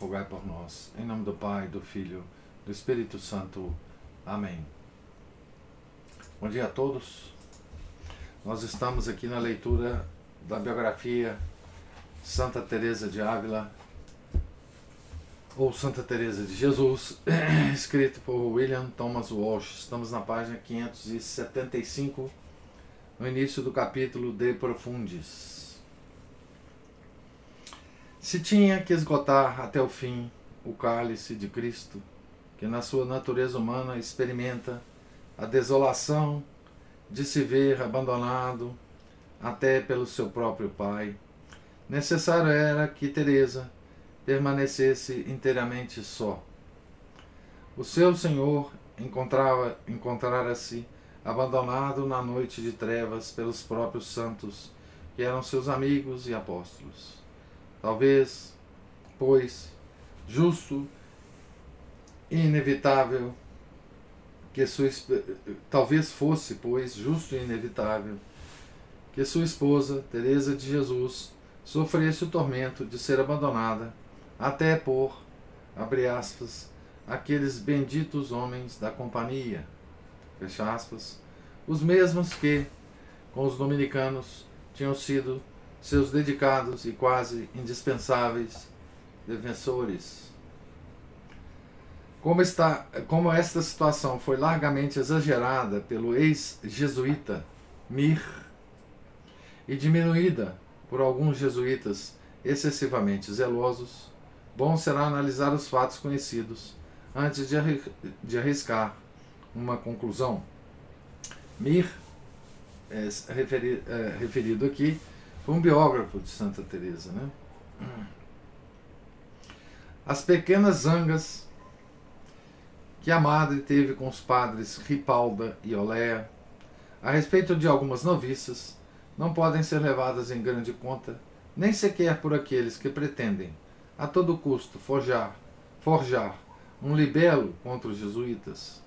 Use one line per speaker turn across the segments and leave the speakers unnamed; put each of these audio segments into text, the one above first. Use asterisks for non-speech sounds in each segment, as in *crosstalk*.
rogai por nós. Em nome do Pai, do Filho, do Espírito Santo. Amém. Bom dia a todos. Nós estamos aqui na leitura da biografia Santa Teresa de Ávila ou Santa Teresa de Jesus, *clears throat* escrito por William Thomas Walsh. Estamos na página 575, no início do capítulo De Profundis. Se tinha que esgotar até o fim o cálice de Cristo, que na sua natureza humana experimenta a desolação de se ver abandonado até pelo seu próprio pai, necessário era que Teresa permanecesse inteiramente só. O seu senhor encontrava encontrara-se abandonado na noite de trevas pelos próprios santos, que eram seus amigos e apóstolos. Talvez, pois, justo e inevitável que sua talvez fosse, pois, justo e inevitável que sua esposa, Teresa de Jesus, sofresse o tormento de ser abandonada até por, abre aspas, aqueles benditos homens da companhia, fecha aspas, os mesmos que, com os dominicanos, tinham sido seus dedicados e quase indispensáveis defensores. Como, está, como esta situação foi largamente exagerada pelo ex-jesuíta Mir e diminuída por alguns jesuítas excessivamente zelosos, bom será analisar os fatos conhecidos antes de arriscar uma conclusão. Mir, é, referi, é, referido aqui, foi um biógrafo de Santa Teresa, né? As pequenas zangas que a madre teve com os padres Ripalda e Oléa a respeito de algumas noviças não podem ser levadas em grande conta, nem sequer por aqueles que pretendem, a todo custo, forjar, forjar um libelo contra os jesuítas.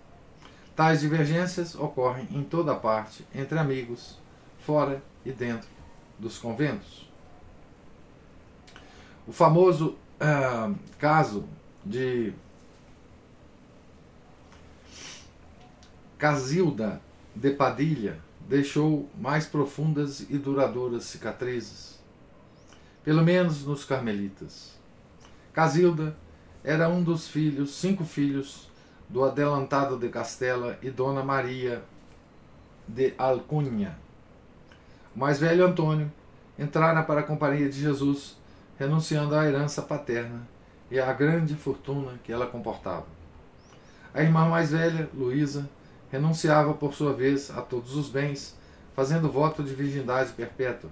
Tais divergências ocorrem em toda parte, entre amigos, fora e dentro dos conventos. O famoso uh, caso de Casilda de Padilha deixou mais profundas e duradouras cicatrizes, pelo menos nos carmelitas. Casilda era um dos filhos, cinco filhos, do adelantado de Castela e Dona Maria de Alcunha. O mais velho Antônio entrara para a companhia de Jesus, renunciando à herança paterna e à grande fortuna que ela comportava. A irmã mais velha, Luísa, renunciava por sua vez a todos os bens, fazendo voto de virgindade perpétua.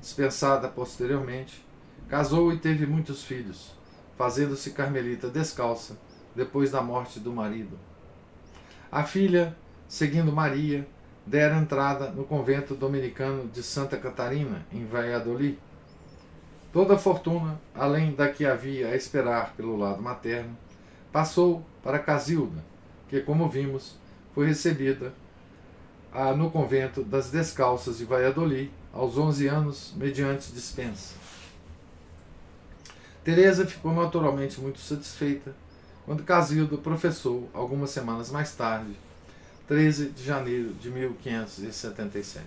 Dispensada posteriormente, casou e teve muitos filhos, fazendo-se carmelita descalça depois da morte do marido. A filha, seguindo Maria, dera entrada no convento dominicano de Santa Catarina, em Valladolid. Toda a fortuna, além da que havia a esperar pelo lado materno, passou para Casilda, que, como vimos, foi recebida ah, no convento das Descalças de Valladolid aos 11 anos, mediante dispensa. Teresa ficou naturalmente muito satisfeita quando Casilda professou, algumas semanas mais tarde, 13 de janeiro de 1577.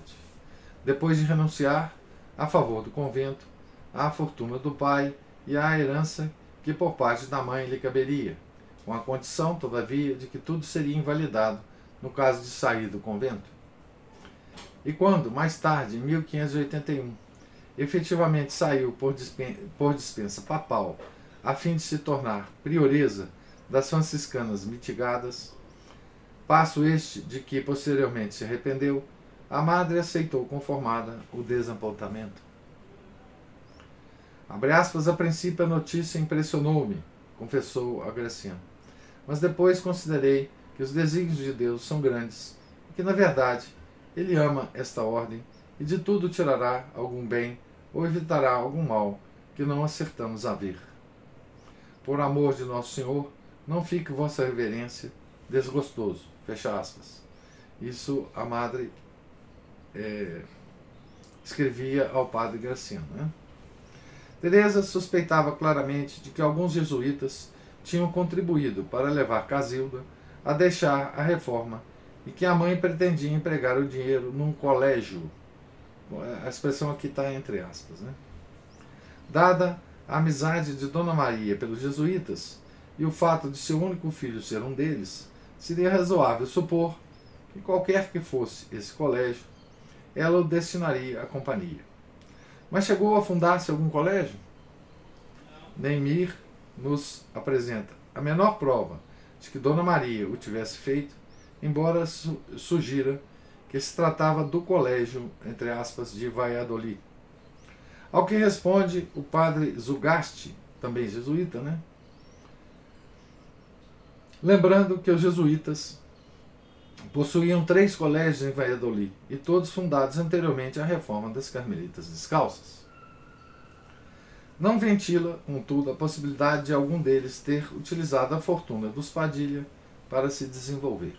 Depois de renunciar a favor do convento, à fortuna do pai e à herança que por parte da mãe lhe caberia, com a condição, todavia, de que tudo seria invalidado no caso de sair do convento. E quando, mais tarde, em 1581, efetivamente saiu por dispensa, por dispensa papal a fim de se tornar prioresa das franciscanas mitigadas, passo este de que posteriormente se arrependeu, a madre aceitou conformada o desapontamento. Abre aspas, a princípio a notícia impressionou-me, confessou a Graciano. Mas depois considerei que os desígnios de Deus são grandes e que, na verdade, Ele ama esta ordem e de tudo tirará algum bem ou evitará algum mal que não acertamos a ver. Por amor de nosso Senhor, não fique vossa reverência desgostoso. Fecha aspas. Isso a madre é, escrevia ao padre Graciano. Né? Teresa suspeitava claramente de que alguns jesuítas tinham contribuído para levar Casilda a deixar a reforma e que a mãe pretendia empregar o dinheiro num colégio. A expressão aqui está entre aspas. Né? Dada a amizade de Dona Maria pelos jesuítas e o fato de seu único filho ser um deles, seria razoável supor que qualquer que fosse esse colégio, ela o destinaria à companhia. Mas chegou a fundar-se algum colégio? Neymir nos apresenta a menor prova de que Dona Maria o tivesse feito, embora su sugira que se tratava do colégio, entre aspas, de Valladolid. Ao que responde o padre Zugasti, também jesuíta, né? Lembrando que os jesuítas possuíam três colégios em Valladolid e todos fundados anteriormente à reforma das Carmelitas Descalças. Não ventila, contudo, a possibilidade de algum deles ter utilizado a fortuna dos Padilha para se desenvolver.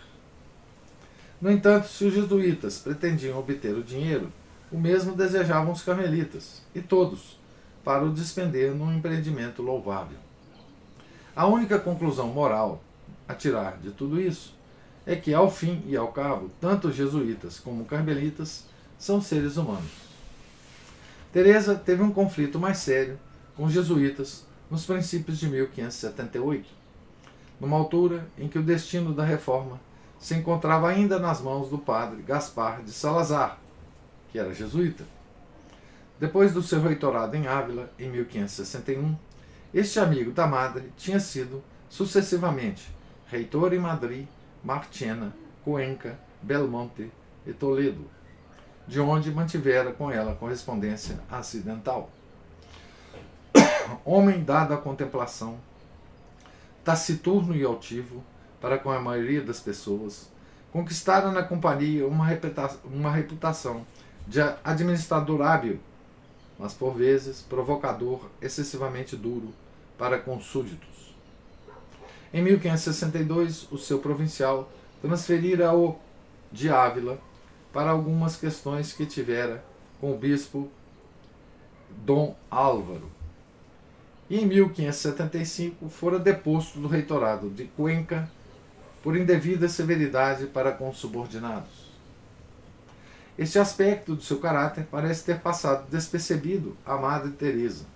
No entanto, se os jesuítas pretendiam obter o dinheiro, o mesmo desejavam os carmelitas, e todos, para o despender num empreendimento louvável. A única conclusão moral a tirar de tudo isso é que, ao fim e ao cabo, tanto os jesuítas como carmelitas são seres humanos. Teresa teve um conflito mais sério com os jesuítas nos princípios de 1578, numa altura em que o destino da reforma se encontrava ainda nas mãos do padre Gaspar de Salazar, que era jesuíta. Depois do seu reitorado em Ávila, em 1561, este amigo da madre tinha sido, sucessivamente, reitor em Madrid, Marchena, Cuenca, Belmonte e Toledo, de onde mantivera com ela correspondência acidental. *coughs* Homem dado à contemplação, taciturno e altivo para com a maioria das pessoas, conquistara na companhia uma reputação, de administrador hábil, mas por vezes provocador excessivamente duro para com súditos. Em 1562, o seu provincial transferira-o de Ávila para algumas questões que tivera com o bispo Dom Álvaro. E em 1575 fora deposto do reitorado de Cuenca por indevida severidade para com os subordinados. Este aspecto do seu caráter parece ter passado despercebido à Madre Teresa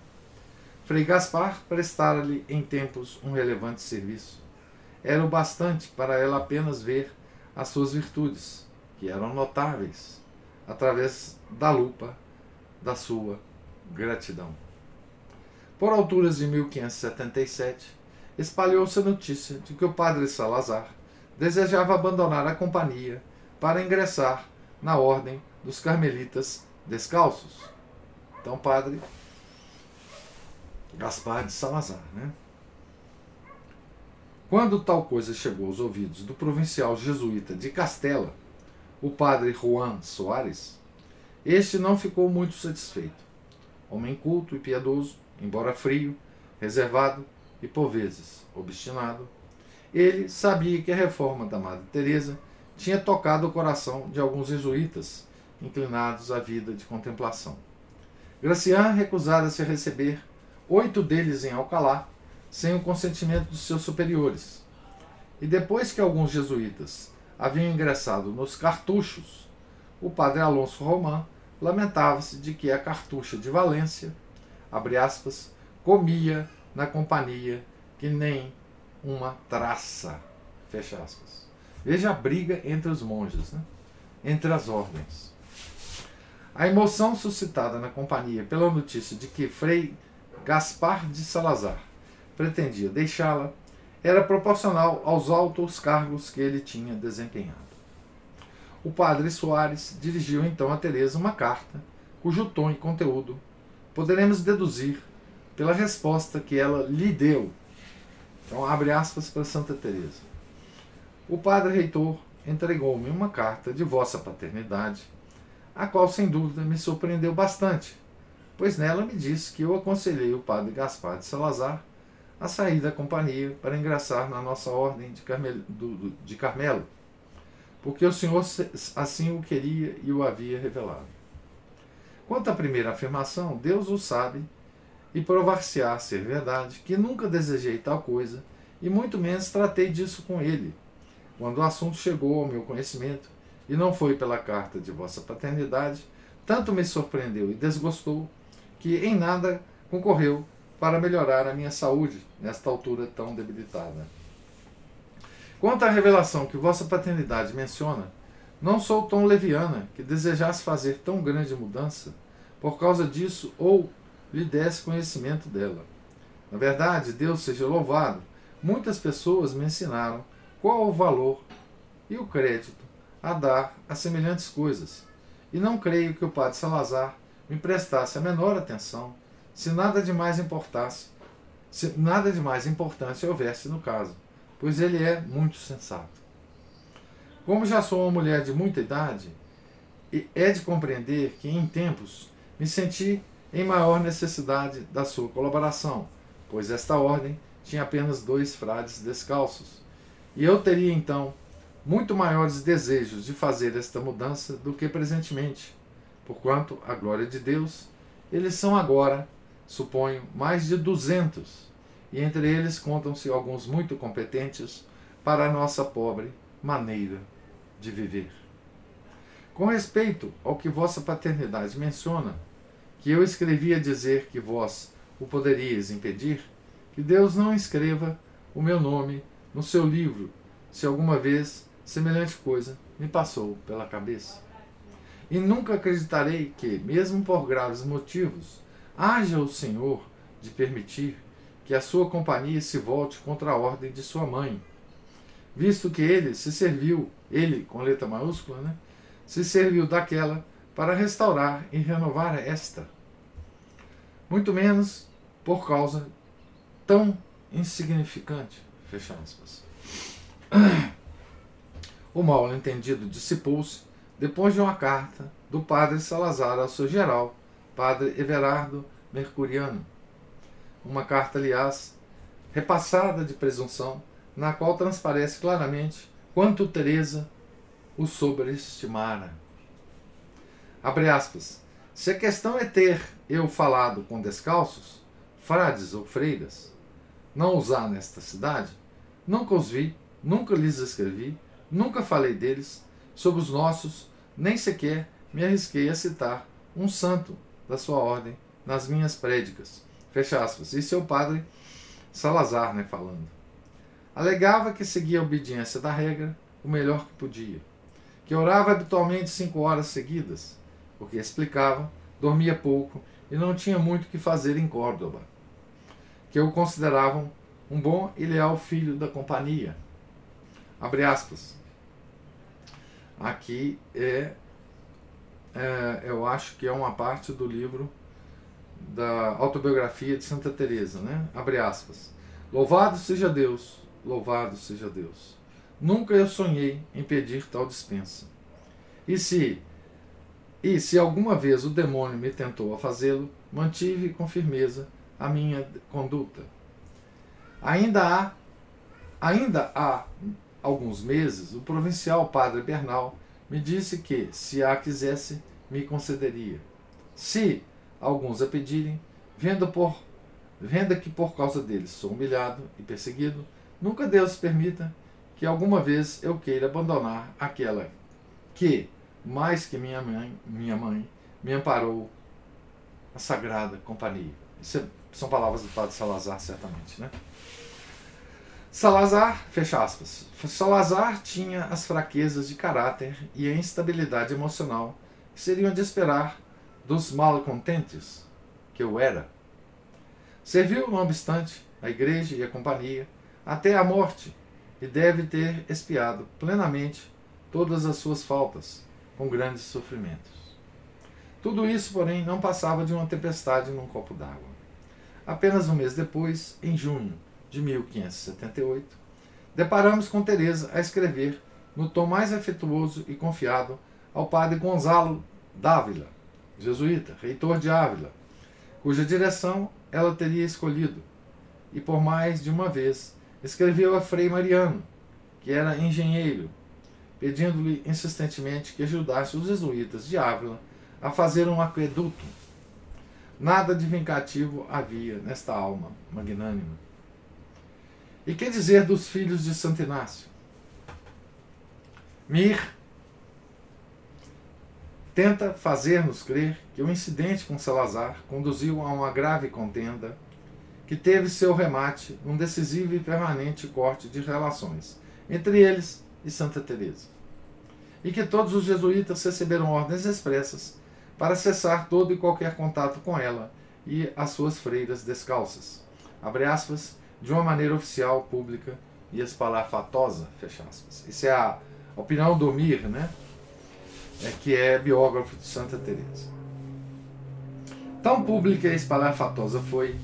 Frei Gaspar prestara-lhe em tempos um relevante serviço. Era o bastante para ela apenas ver as suas virtudes, que eram notáveis, através da lupa da sua gratidão. Por alturas de 1577, espalhou-se a notícia de que o padre Salazar desejava abandonar a companhia para ingressar na ordem dos carmelitas descalços. Então, padre Gaspar de Salazar. Né? Quando tal coisa chegou aos ouvidos do provincial jesuíta de Castela, o padre Juan Soares, este não ficou muito satisfeito. Homem culto e piedoso, embora frio, reservado e por vezes obstinado, ele sabia que a reforma da Madre Teresa tinha tocado o coração de alguns jesuítas inclinados à vida de contemplação. Gracian recusara-se a receber oito deles em Alcalá, sem o consentimento dos seus superiores. E depois que alguns jesuítas haviam ingressado nos cartuchos, o padre Alonso Román lamentava-se de que a cartucha de Valência, abre aspas, comia na companhia que nem uma traça, fecha aspas. Veja a briga entre os monges, né? entre as ordens. A emoção suscitada na companhia pela notícia de que Frei Gaspar de Salazar pretendia deixá-la era proporcional aos altos cargos que ele tinha desempenhado. O padre Soares dirigiu então a Teresa uma carta, cujo tom e conteúdo poderemos deduzir pela resposta que ela lhe deu, Então, abre aspas para Santa Teresa. O padre reitor entregou-me uma carta de vossa paternidade, a qual sem dúvida me surpreendeu bastante, pois nela me disse que eu aconselhei o padre Gaspar de Salazar a sair da companhia para ingressar na nossa ordem de Carmelo, do, de Carmelo porque o Senhor assim o queria e o havia revelado. Quanto à primeira afirmação, Deus o sabe e provar-se-á ser verdade, que nunca desejei tal coisa, e muito menos tratei disso com ele, quando o assunto chegou ao meu conhecimento, e não foi pela carta de vossa paternidade, tanto me surpreendeu e desgostou, que em nada concorreu para melhorar a minha saúde nesta altura tão debilitada. Quanto à revelação que vossa paternidade menciona, não sou tão leviana que desejasse fazer tão grande mudança por causa disso ou lhe desse conhecimento dela. Na verdade, Deus seja louvado, muitas pessoas me ensinaram qual o valor e o crédito a dar a semelhantes coisas, e não creio que o padre Salazar me prestasse a menor atenção se nada de mais importasse, se nada de mais importante houvesse no caso pois ele é muito sensato. Como já sou uma mulher de muita idade, é de compreender que em tempos me senti em maior necessidade da sua colaboração, pois esta ordem tinha apenas dois frades descalços, e eu teria então muito maiores desejos de fazer esta mudança do que presentemente, porquanto, a glória de Deus, eles são agora, suponho, mais de duzentos e entre eles contam-se alguns muito competentes para a nossa pobre maneira de viver. Com respeito ao que vossa paternidade menciona, que eu escrevi a dizer que vós o poderíeis impedir, que Deus não escreva o meu nome no seu livro, se alguma vez semelhante coisa me passou pela cabeça. E nunca acreditarei que, mesmo por graves motivos, haja o Senhor de permitir que a sua companhia se volte contra a ordem de sua mãe, visto que ele se serviu, ele com letra maiúscula, né, se serviu daquela para restaurar e renovar esta. Muito menos por causa tão insignificante. Fecha aspas. *clears throat* O mal entendido dissipou-se depois de uma carta do padre Salazar ao seu geral, padre Everardo Mercuriano uma carta, aliás, repassada de presunção, na qual transparece claramente quanto Teresa o sobreestimara. Abre aspas. Se a questão é ter eu falado com descalços, frades ou freiras, não usar nesta cidade, nunca os vi, nunca lhes escrevi, nunca falei deles, sobre os nossos, nem sequer me arrisquei a citar um santo da sua ordem nas minhas prédicas, Fecha aspas. É o padre Salazar né, falando. Alegava que seguia a obediência da regra o melhor que podia, que orava habitualmente cinco horas seguidas, porque explicava, dormia pouco e não tinha muito que fazer em Córdoba, que o consideravam um bom e leal filho da companhia. Abre aspas. Aqui é, é eu acho que é uma parte do livro da autobiografia de Santa Teresa, né? Abre aspas. Louvado seja Deus, louvado seja Deus. Nunca eu sonhei em pedir tal dispensa. E se e se alguma vez o demônio me tentou a fazê-lo, mantive com firmeza a minha conduta. Ainda há ainda há alguns meses, o provincial padre Bernal me disse que, se a quisesse, me concederia. Se alguns a pedirem, vendo, por, que por causa deles sou humilhado e perseguido, nunca Deus permita que alguma vez eu queira abandonar aquela que, mais que minha mãe, minha mãe me amparou a sagrada companhia. Isso é, são palavras do padre Salazar, certamente. Né? Salazar, fecha aspas. Salazar tinha as fraquezas de caráter e a instabilidade emocional que seriam de esperar dos malcontentes que eu era. Serviu, não obstante, a igreja e a companhia até a morte e deve ter expiado plenamente todas as suas faltas, com grandes sofrimentos. Tudo isso, porém, não passava de uma tempestade num copo d'água. Apenas um mês depois, em junho de 1578, deparamos com Teresa a escrever no tom mais afetuoso e confiado ao padre Gonzalo Dávila, jesuíta, reitor de Ávila, cuja direção ela teria escolhido, e por mais de uma vez escreveu a Frei Mariano, que era engenheiro, pedindo-lhe insistentemente que ajudasse os jesuítas de Ávila a fazer um aqueduto. Nada de vingativo havia nesta alma magnânima. E que dizer dos filhos de Santo Inácio? Mir tenta fazer-nos crer que o incidente com Salazar conduziu a uma grave contenda que teve seu remate num decisivo e permanente corte de relações entre eles e Santa Teresa. E que todos os jesuítas receberam ordens expressas para cessar todo e qualquer contato com ela e as suas freiras descalças. Abre aspas, de uma maneira oficial, pública e espalhafatosa, fecha aspas. Isso é a opinião do Mir, né? É, que é biógrafo de Santa Teresa. Tão pública e espalhafatosa foi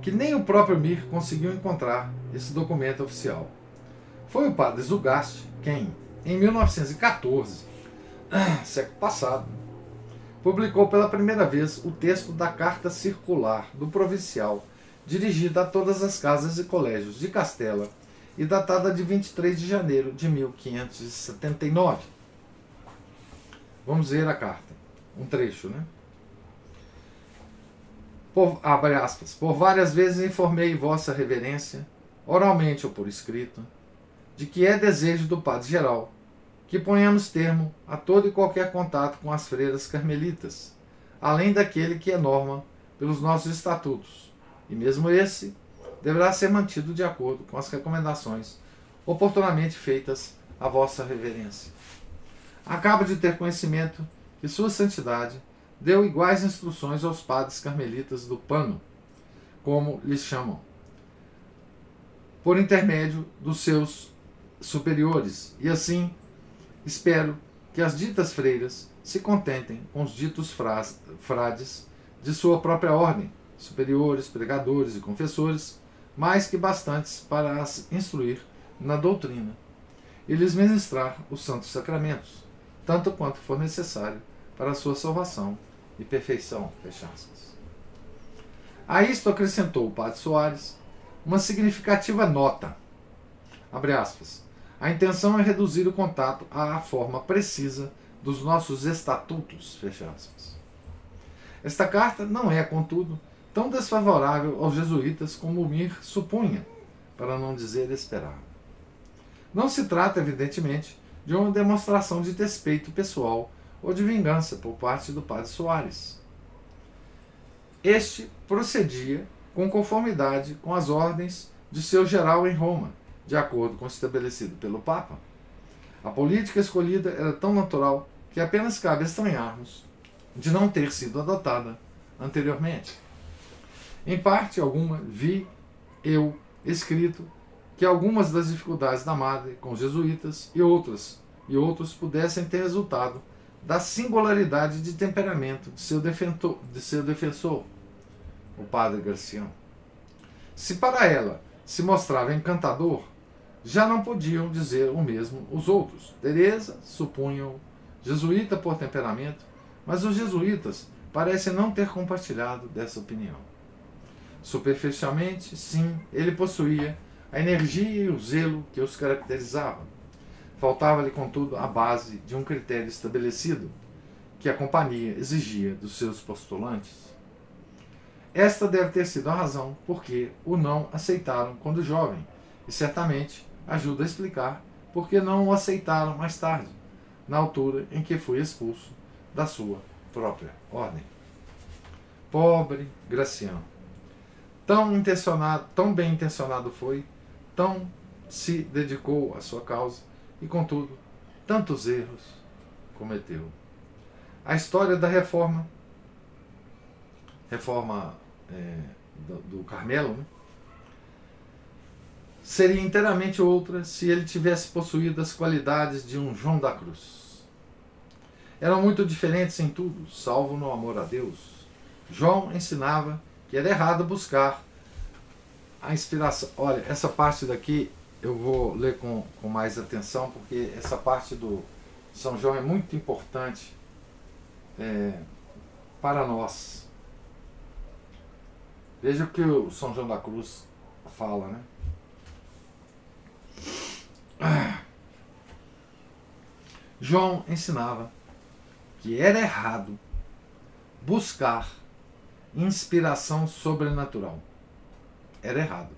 que nem o próprio Mir conseguiu encontrar esse documento oficial. Foi o padre Zugast quem, em 1914, *clears throat* século passado, publicou pela primeira vez o texto da Carta Circular do Provincial, dirigida a todas as casas e colégios de Castela e datada de 23 de janeiro de 1579. Vamos ver a carta, um trecho, né? Por, abre aspas, por várias vezes informei Vossa Reverência, oralmente ou por escrito, de que é desejo do Padre Geral que ponhamos termo a todo e qualquer contato com as freiras carmelitas, além daquele que é norma pelos nossos estatutos, e mesmo esse deverá ser mantido de acordo com as recomendações oportunamente feitas a Vossa Reverência. Acabo de ter conhecimento que Sua Santidade deu iguais instruções aos padres carmelitas do Pano, como lhes chamam, por intermédio dos seus superiores, e assim espero que as ditas freiras se contentem com os ditos frades de sua própria ordem, superiores, pregadores e confessores, mais que bastantes para as instruir na doutrina e lhes ministrar os santos sacramentos, tanto quanto for necessário para a sua salvação e perfeição. A isto acrescentou o padre Soares uma significativa nota. Abre aspas. A intenção é reduzir o contato à forma precisa dos nossos estatutos. Fecha aspas. Esta carta não é, contudo, tão desfavorável aos jesuítas como Mir supunha, para não dizer esperava. Não se trata, evidentemente, de uma demonstração de despeito pessoal ou de vingança por parte do padre Soares. Este procedia com conformidade com as ordens de seu geral em Roma, de acordo com o estabelecido pelo Papa. A política escolhida era tão natural que apenas cabe estranharmos de não ter sido adotada anteriormente. Em parte alguma, vi eu escrito que algumas das dificuldades da madre com os jesuítas e outras e outros pudessem ter resultado da singularidade de temperamento de seu, defensor, de seu defensor, o padre Garcião. Se para ela se mostrava encantador, já não podiam dizer o mesmo os outros. Teresa supunham jesuíta por temperamento, mas os jesuítas parecem não ter compartilhado dessa opinião. Superficialmente, sim, ele possuía a energia e o zelo que os caracterizavam. Faltava-lhe, contudo, a base de um critério estabelecido que a companhia exigia dos seus postulantes. Esta deve ter sido a razão por que o não aceitaram quando jovem, e certamente ajuda a explicar por que não o aceitaram mais tarde, na altura em que foi expulso da sua própria ordem. Pobre Graciano. Tão intencionado, tão bem intencionado foi, tão se dedicou à sua causa e, contudo, tantos erros cometeu. A história da reforma, reforma é, do, do Carmelo, né? seria inteiramente outra se ele tivesse possuído as qualidades de um João da Cruz. Eram muito diferentes em tudo, salvo no amor a Deus. João ensinava que era errado buscar a inspiração. Olha, essa parte daqui eu vou ler com, com mais atenção, porque essa parte do São João é muito importante é, para nós. Veja o que o São João da Cruz fala, né? João ensinava que era errado buscar inspiração sobrenatural. Era errado.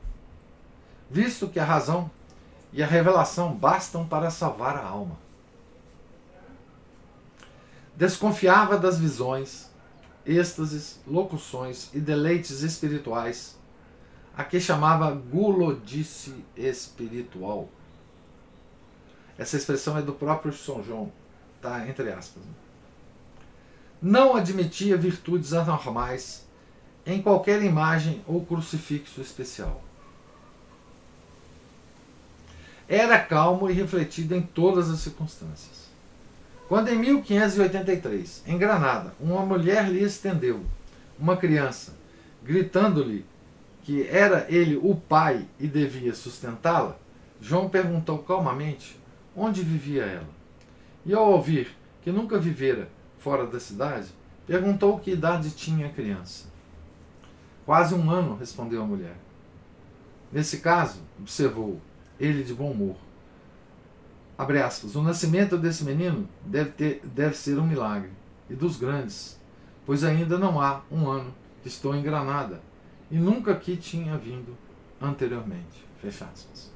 Visto que a razão e a revelação bastam para salvar a alma. Desconfiava das visões, êxtases, locuções e deleites espirituais, a que chamava gulodice espiritual. Essa expressão é do próprio São João, tá entre aspas. Não admitia virtudes anormais em qualquer imagem ou crucifixo especial. Era calmo e refletido em todas as circunstâncias. Quando em 1583, em Granada, uma mulher lhe estendeu uma criança, gritando-lhe que era ele o pai e devia sustentá-la, João perguntou calmamente onde vivia ela. E ao ouvir que nunca vivera fora da cidade, perguntou que idade tinha a criança. Quase um ano, respondeu a mulher. Nesse caso, observou ele de bom humor. Abre aspas, o nascimento desse menino deve, ter, deve ser um milagre, e dos grandes, pois ainda não há um ano que estou em Granada, e nunca aqui tinha vindo anteriormente. Fecha aspas.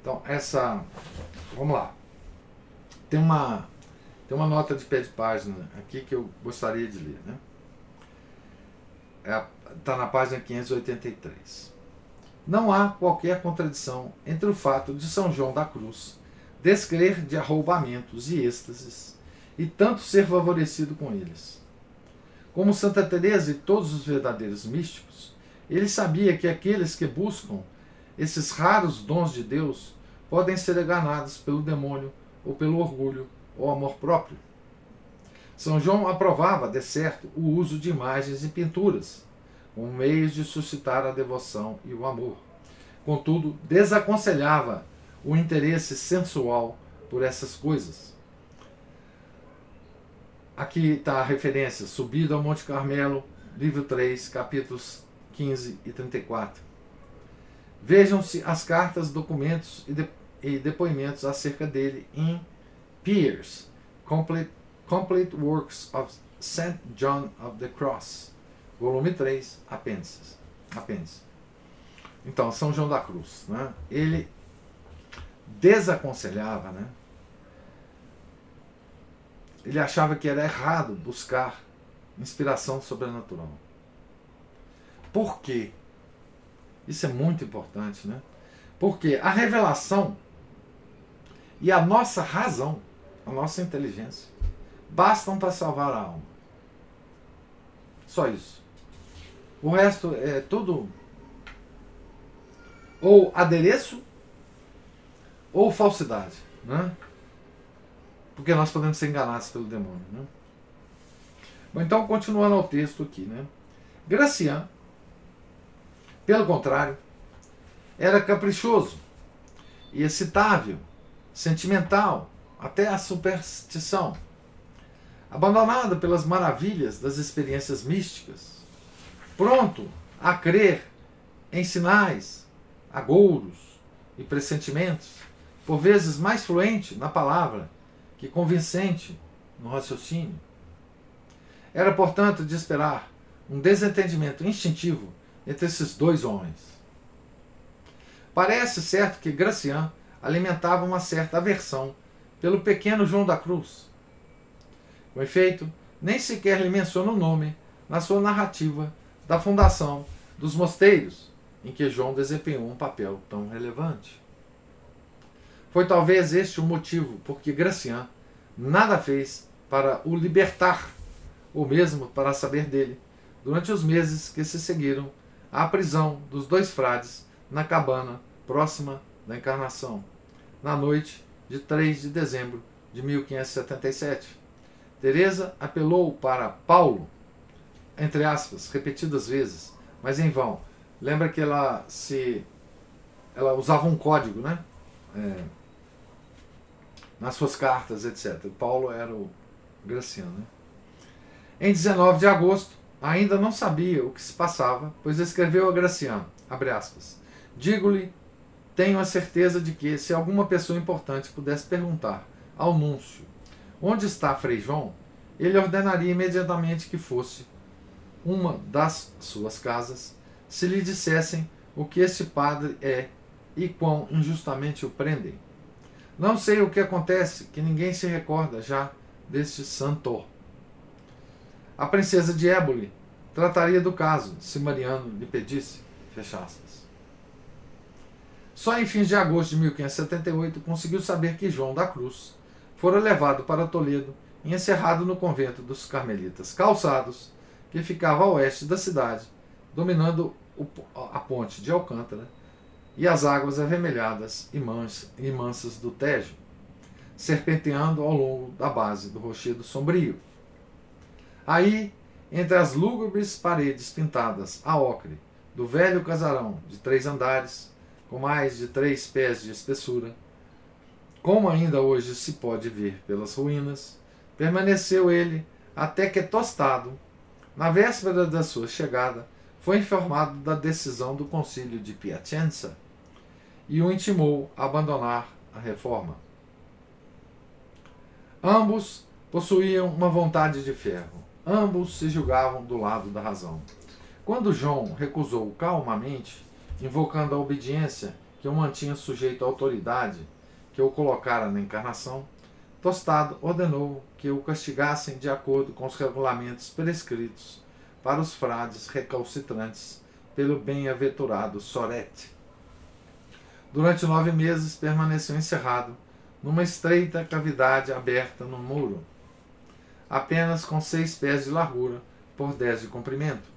Então, essa. Vamos lá. Tem uma, tem uma nota de pé de página aqui que eu gostaria de ler. Né? É, tá na página 583. Não há qualquer contradição entre o fato de São João da Cruz descrer de arroubamentos e êxtases e tanto ser favorecido com eles. Como Santa Teresa e todos os verdadeiros místicos, ele sabia que aqueles que buscam esses raros dons de Deus podem ser enganados pelo demônio ou pelo orgulho ou amor próprio. São João aprovava, de certo, o uso de imagens e pinturas como meios de suscitar a devoção e o amor. Contudo, desaconselhava o interesse sensual por essas coisas. Aqui está a referência: Subida ao Monte Carmelo, livro 3, capítulos 15 e 34. Vejam-se as cartas, documentos e, de, e, depoimentos acerca dele em Piers, Complete, Complete Works of St. John of the Cross, volume 3, apêndices. apêndice. Então, São João da Cruz, né? ele desaconselhava, né? ele achava que era errado buscar inspiração sobrenatural. Por quê? Isso é muito importante, né? Porque a revelação e a nossa razão, a nossa inteligência, bastam para salvar a alma. Só isso. O resto é tudo ou adereço ou falsidade, né? Porque nós podemos ser enganados pelo demônio, né? Bom, então, continuando ao texto aqui, né? Gracian pelo contrário, era caprichoso excitável, sentimental, até a superstição. Abandonado pelas maravilhas das experiências místicas, pronto a crer em sinais, agouros e pressentimentos, por vezes mais fluente na palavra que convincente no raciocínio. Era, portanto, de esperar um desentendimento instintivo entre esses dois homens. Parece certo que Gracian alimentava uma certa aversão pelo pequeno João da Cruz. Com efeito, nem sequer lhe menciona o nome na sua narrativa da fundação dos mosteiros, em que João desempenhou um papel tão relevante. Foi talvez este o motivo por que Gracian nada fez para o libertar, ou mesmo para saber dele, durante os meses que se seguiram à prisão dos dois frades na cabana próxima da Encarnação, na noite de 3 de dezembro de 1577. Teresa apelou para Paulo, entre aspas, repetidas vezes, mas em vão, lembra que ela se ela usava um código, né? É, nas suas cartas, etc. Paulo era o Graciano. Né? Em 19 de agosto, ainda não sabia o que se passava, pois escreveu a Graciano, abre aspas, digo-lhe, tenho a certeza de que, se alguma pessoa importante pudesse perguntar ao núncio onde está Frei João, ele ordenaria imediatamente que fosse uma das suas casas, se lhe dissessem o que este padre é e quão injustamente o prendem. Não sei o que acontece, que ninguém se recorda já deste santo. A princesa de Éboli trataria do caso, se Mariano lhe pedisse. Fecha aspas. Só em fins de agosto de 1578 conseguiu saber que João da Cruz fora levado para Toledo e encerrado no convento dos Carmelitas Calçados, que ficava a oeste da cidade, dominando a ponte de Alcântara e as águas avermelhadas e, e mansas do Tejo, serpenteando ao longo da base do rochedo sombrio. Aí, entre as lúgubres paredes pintadas a ocre do velho casarão de três andares, com mais de três pés de espessura, como ainda hoje se pode ver pelas ruínas, permaneceu ele até que, tostado, na véspera da sua chegada, foi informado da decisão do concílio de Piacenza e o intimou a abandonar a reforma. Ambos possuíam uma vontade de ferro. Ambos se julgavam do lado da razão. Quando João recusou calmamente, invocando a obediência que o mantinha sujeito à autoridade que o colocara na encarnação, Tostado ordenou que o castigassem de acordo com os regulamentos prescritos para os frades recalcitrantes pelo bem-aventurado Sorete. Durante nove meses permaneceu encerrado numa estreita cavidade aberta no muro, apenas com seis pés de largura por dez de comprimento.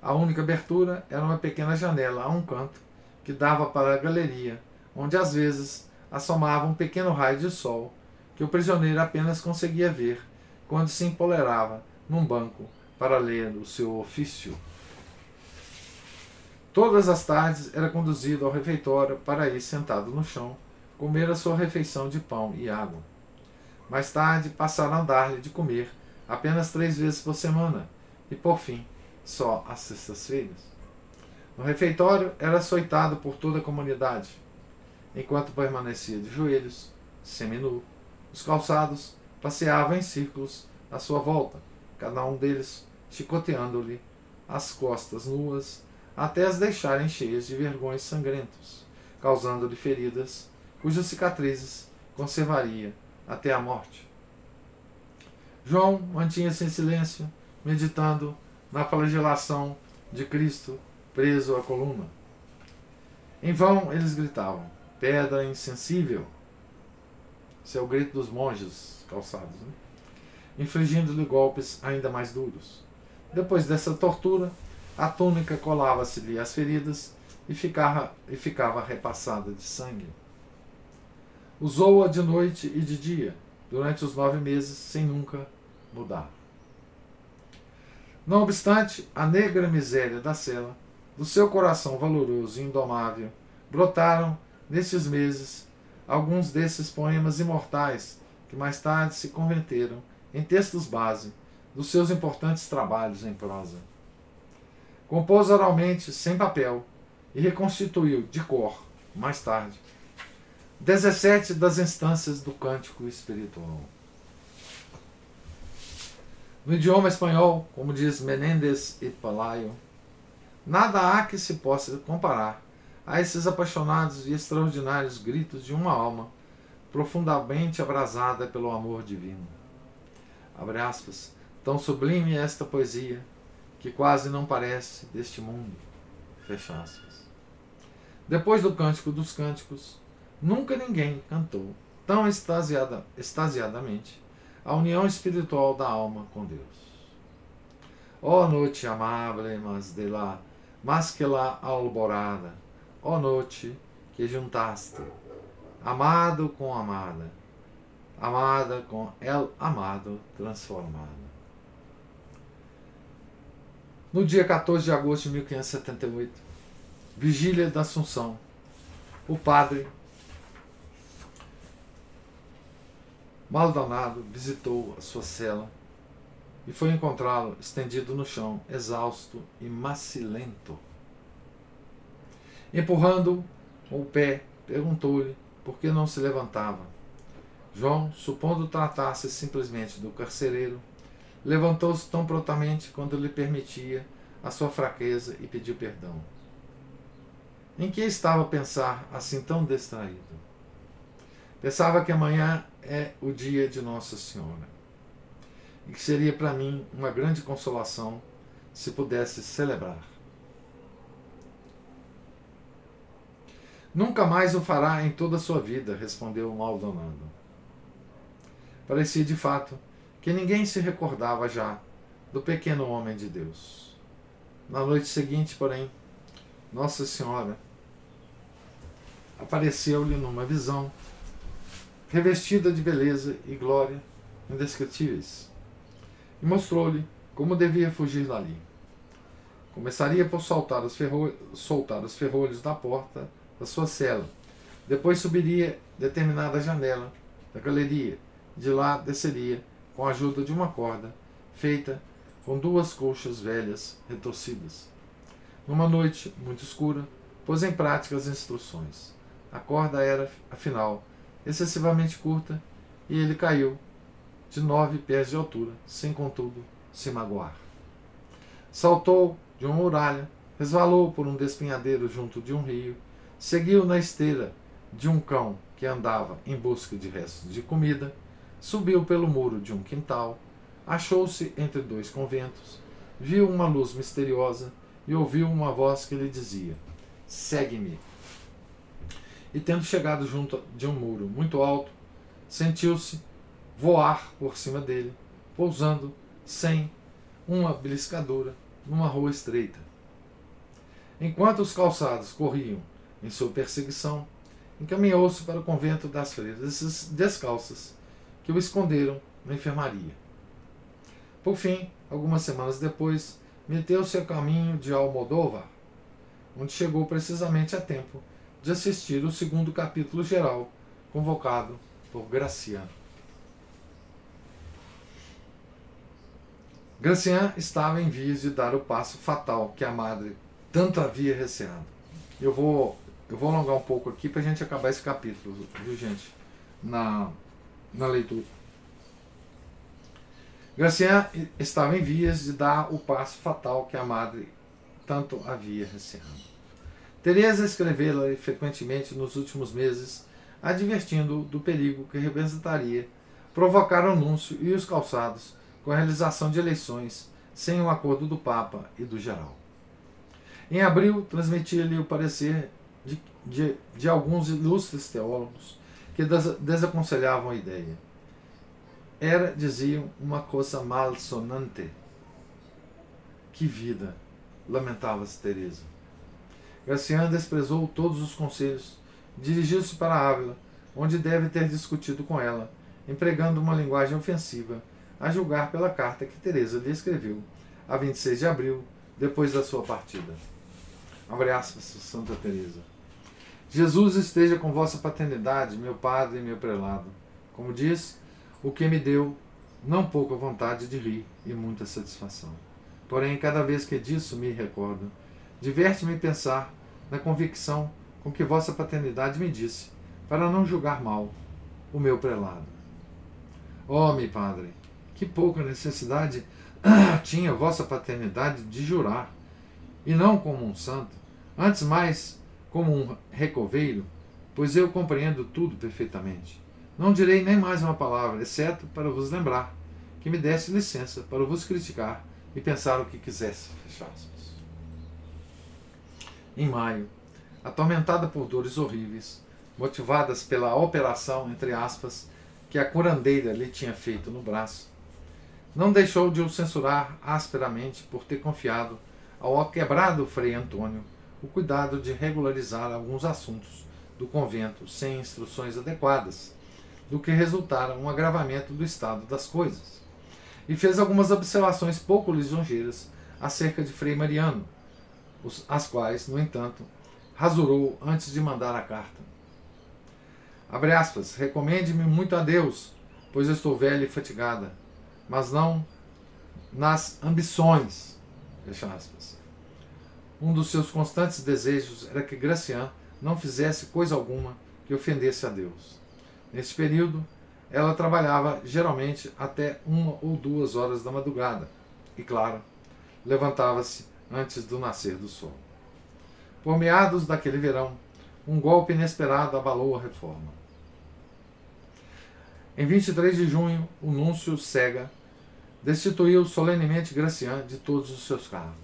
A única abertura era uma pequena janela a um canto que dava para a galeria, onde às vezes assomava um pequeno raio de sol que o prisioneiro apenas conseguia ver quando se empolerava num banco para ler o seu ofício. Todas as tardes era conduzido ao refeitório para ir sentado no chão comer a sua refeição de pão e água. Mais tarde passaram a dar-lhe de comer apenas três vezes por semana e, por fim, só às sextas-feiras. No refeitório era açoitado por toda a comunidade, enquanto permanecia de joelhos, seminu. Os calçados passeavam em círculos à sua volta, cada um deles chicoteando-lhe as costas nuas até as deixarem cheias de vergões sangrentos, causando-lhe feridas cujas cicatrizes conservaria até a morte. João mantinha-se em silêncio, meditando na flagelação de Cristo preso à coluna. Em vão eles gritavam: Pedra insensível! Esse é o grito dos monges calçados, né? infligindo-lhe golpes ainda mais duros. Depois dessa tortura, a túnica colava-se-lhe às feridas e ficava, e ficava repassada de sangue. Usou-a de noite e de dia, durante os nove meses, sem nunca mudar. Não obstante a negra miséria da cela, do seu coração valoroso e indomável, brotaram, nestes meses, alguns desses poemas imortais que mais tarde se converteram em textos base dos seus importantes trabalhos em prosa. Compôs oralmente, sem papel, e reconstituiu de cor, mais tarde, 17 das instâncias do cântico espiritual. No idioma espanhol, como diz Menéndez e Palaio, nada há que se possa comparar a esses apaixonados e extraordinários gritos de uma alma profundamente abrasada pelo amor divino. Abre aspas, tão sublime é esta poesia que quase não parece deste mundo. Fecha aspas. Depois do Cântico dos Cânticos, nunca ninguém cantou tão extasiada, extasiadamente a união espiritual da alma com Deus. Oh, noite amável, mas de lá, mas que lá alborada, ó noite que juntaste, amado com amada, amada com el amado transformada. No dia 14 de agosto de 1578, vigília da Assunção, o padre Maldonado visitou a sua cela e foi encontrá-lo estendido no chão, exausto e macilento. Empurrando o pé, perguntou-lhe por que não se levantava. João, supondo tratar-se simplesmente do carcereiro, levantou-se tão prontamente quanto lhe permitia a sua fraqueza e pediu perdão. Em que estava a pensar assim tão distraído? Pensava que amanhã é o dia de Nossa Senhora e que seria para mim uma grande consolação se pudesse celebrar. Nunca mais o fará em toda a sua vida, respondeu Maldonado. Parecia de fato que ninguém se recordava já do pequeno homem de Deus. Na noite seguinte, porém, Nossa Senhora apareceu-lhe numa visão, revestida de beleza e glória indescritíveis, e mostrou-lhe como devia fugir dali. Começaria por soltar os, ferro... soltar os ferrolhos da porta da sua cela. Depois subiria determinada janela da galeria. De lá desceria com a ajuda de uma corda feita com duas colchas velhas retorcidas. Numa noite muito escura, pôs em prática as instruções. A corda era, afinal, excessivamente curta e ele caiu de nove pés de altura, sem contudo se magoar. Saltou de uma muralha, resvalou por um despenhadeiro junto de um rio Seguiu na esteira de um cão que andava em busca de restos de comida, subiu pelo muro de um quintal, achou-se entre dois conventos, viu uma luz misteriosa e ouviu uma voz que lhe dizia: Segue-me. E tendo chegado junto de um muro muito alto, sentiu-se voar por cima dele, pousando sem uma beliscadura numa rua estreita. Enquanto os calçados corriam em sua perseguição, encaminhou-se para o convento das freiras descalças, que o esconderam na enfermaria. Por fim, algumas semanas depois, meteu-se a caminho de Almodóvar, onde chegou precisamente a tempo de assistir o segundo capítulo geral, convocado por Graciano. Gracian estava em vias de dar o passo fatal que a madre tanto havia receado. Eu vou eu vou alongar um pouco aqui para a gente acabar esse capítulo, viu gente? Na, na leitura. Gracian estava em vias de dar o passo fatal que a madre tanto havia receado. Teresa escreveu-la frequentemente nos últimos meses, advertindo do perigo que representaria provocar o anúncio e os calçados com a realização de eleições sem o acordo do Papa e do geral. Em abril, transmitia-lhe o parecer de, de, alguns ilustres teólogos que des, desaconselhavam a ideia. Era, diziam, uma coisa malsonante. Que vida! lamentava-se Teresa. Graciano desprezou todos os conselhos, dirigiu-se para Ávila, onde deve ter discutido com ela, empregando uma linguagem ofensiva, a julgar pela carta que Teresa lhe escreveu a 26 de abril, depois da sua partida. Abre aspas, Santa Teresa. Jesus esteja com vossa paternidade, meu Padre e meu prelado. Como diz, o que me deu não pouca vontade de rir e muita satisfação. Porém, cada vez que disso me recordo, diverte-me pensar na convicção com que vossa paternidade me disse, para não julgar mal o meu prelado. Oh, meu Padre, que pouca necessidade *clears throat* tinha vossa paternidade de jurar, e não como um santo, antes mais como um recoveiro, pois eu compreendo tudo perfeitamente. Não direi nem mais uma palavra, exceto para vos lembrar que me desse licença para vos criticar e pensar o que quisesse. Em maio, atormentada por dores horríveis, motivadas pela operação, entre aspas, que a curandeira lhe tinha feito no braço, não deixou de o censurar asperamente por ter confiado ao quebrado Frei Antônio o cuidado de regularizar alguns assuntos do convento sem instruções adequadas, do que resultara um agravamento do estado das coisas. E fez algumas observações pouco lisonjeiras acerca de Frei Mariano, as quais, no entanto, rasurou antes de mandar a carta. Abre aspas, recomende-me muito a Deus, pois eu estou velha e fatigada, mas não nas ambições. Fecha aspas. Um dos seus constantes desejos era que Gracian não fizesse coisa alguma que ofendesse a Deus. Neste período, ela trabalhava geralmente até uma ou duas horas da madrugada e, claro, levantava-se antes do nascer do sol. Por meados daquele verão, um golpe inesperado abalou a reforma. Em 23 de junho, o núncio Sega destituiu solenemente Gracian de todos os seus cargos.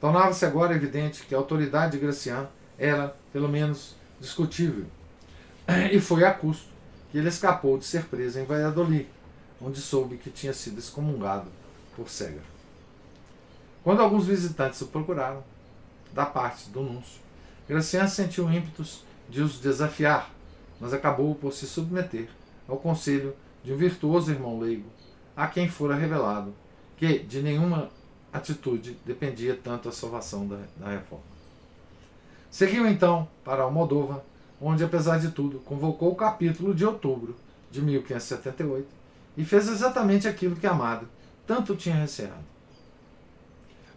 Tornava-se agora evidente que a autoridade de Gracian era, pelo menos, discutível, e foi a custo que ele escapou de ser preso em Valladolid, onde soube que tinha sido excomungado por Sega. Quando alguns visitantes o procuraram, da parte do núncio, Gracian sentiu ímpetos de os desafiar, mas acabou por se submeter ao conselho de um virtuoso irmão leigo, a quem fora revelado que de nenhuma atitude dependia tanto a salvação da, da reforma. Seguiu então para Almodóvar, onde, apesar de tudo, convocou o capítulo de outubro de 1578 e fez exatamente aquilo que Amado tanto tinha receado.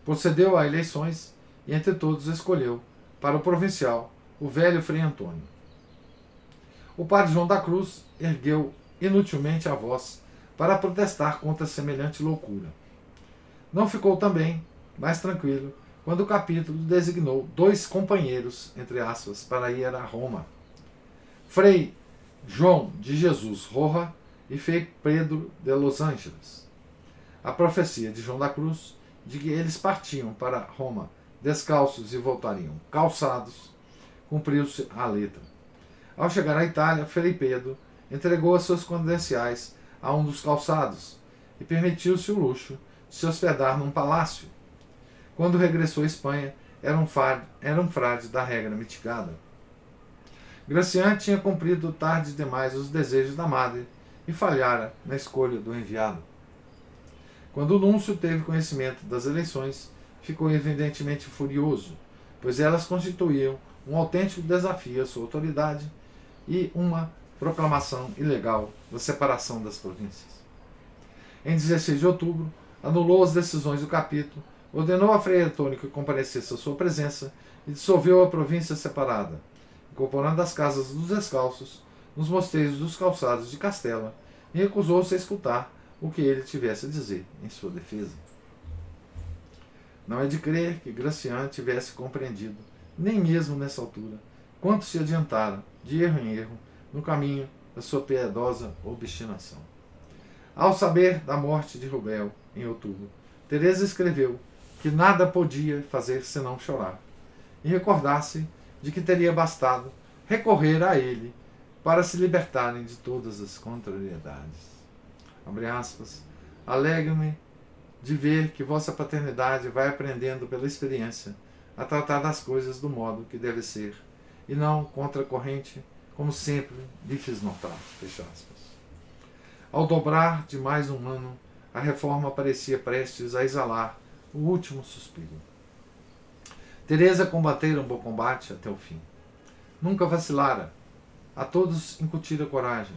Procedeu a eleições e, entre todos, escolheu, para o provincial, o velho Frei Antônio. O padre João da Cruz ergueu inutilmente a voz para protestar contra semelhante loucura. Não ficou também mais tranquilo quando o capítulo designou dois companheiros, entre aspas, para ir a Roma. Frei João de Jesus Roja e Frei Pedro de Los Angeles. A profecia de João da Cruz de que eles partiam para Roma descalços e voltariam calçados, cumpriu-se a letra. Ao chegar à Itália, Frei Pedro entregou as suas credenciais a um dos calçados e permitiu-se o luxo se hospedar num palácio. Quando regressou à Espanha, era um, frade, era um frade da regra mitigada. Gracian tinha cumprido tarde demais os desejos da madre e falhara na escolha do enviado. Quando núncio teve conhecimento das eleições, ficou evidentemente furioso, pois elas constituíam um autêntico desafio à sua autoridade e uma proclamação ilegal da separação das províncias. Em 16 de outubro, anulou as decisões do capítulo, ordenou a Frei Antônio que comparecesse à sua presença e dissolveu a província separada, incorporando as casas dos descalços nos mosteiros dos calçados de Castela e recusou-se a escutar o que ele tivesse a dizer em sua defesa. Não é de crer que Gracian tivesse compreendido, nem mesmo nessa altura, quanto se adiantara, de erro em erro, no caminho da sua piedosa obstinação. Ao saber da morte de Rubel, em outubro, Teresa escreveu que nada podia fazer senão chorar e recordar-se de que teria bastado recorrer a ele para se libertarem de todas as contrariedades. Abre aspas. Alegro-me de ver que vossa paternidade vai aprendendo pela experiência a tratar das coisas do modo que deve ser, e não contra a corrente como sempre lhe fiz notar. Fecha aspas. Ao dobrar de mais um ano, a reforma parecia prestes a exalar o último suspiro. Teresa combatera um bom combate até o fim. Nunca vacilara. A todos incutira coragem.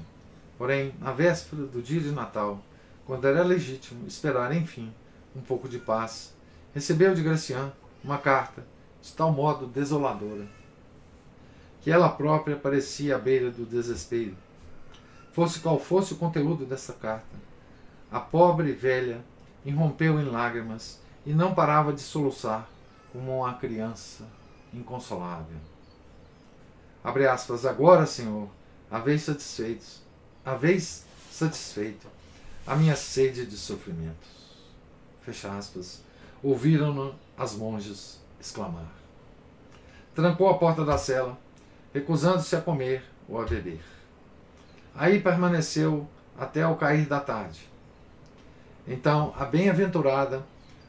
Porém, na véspera do dia de Natal, quando era legítimo esperar, enfim, um pouco de paz, recebeu de Gracian uma carta de tal modo desoladora que ela própria parecia à beira do desespero. Fosse qual fosse o conteúdo dessa carta, a pobre velha irrompeu em lágrimas e não parava de soluçar como uma criança inconsolável. Abre aspas, agora, Senhor, haveis satisfeitos, haveis satisfeito a minha sede de sofrimentos. Fecha aspas. Ouviram-no as monjas exclamar. Trancou a porta da cela recusando-se a comer ou a beber. Aí permaneceu até ao cair da tarde. Então a bem-aventurada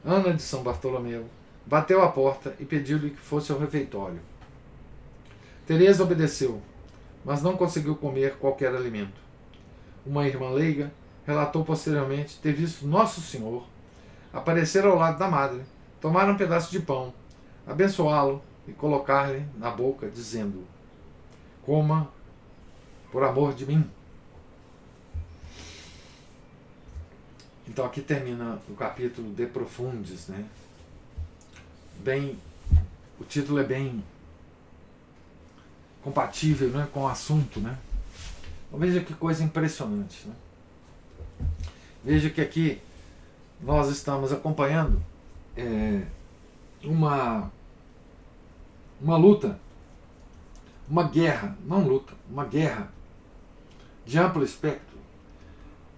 Ana de São Bartolomeu bateu à porta e pediu-lhe que fosse ao refeitório. Teresa obedeceu, mas não conseguiu comer qualquer alimento. Uma irmã leiga relatou posteriormente ter visto Nosso Senhor aparecer ao lado da madre, tomar um pedaço de pão, abençoá-lo e colocar-lhe na boca, dizendo: Coma por amor de mim. Então aqui termina o capítulo De Profundis, né? Bem, o título é bem compatível né, com o assunto, né? Então, veja que coisa impressionante, né? Veja que aqui nós estamos acompanhando é, uma uma luta, uma guerra, não luta, uma guerra de amplo espectro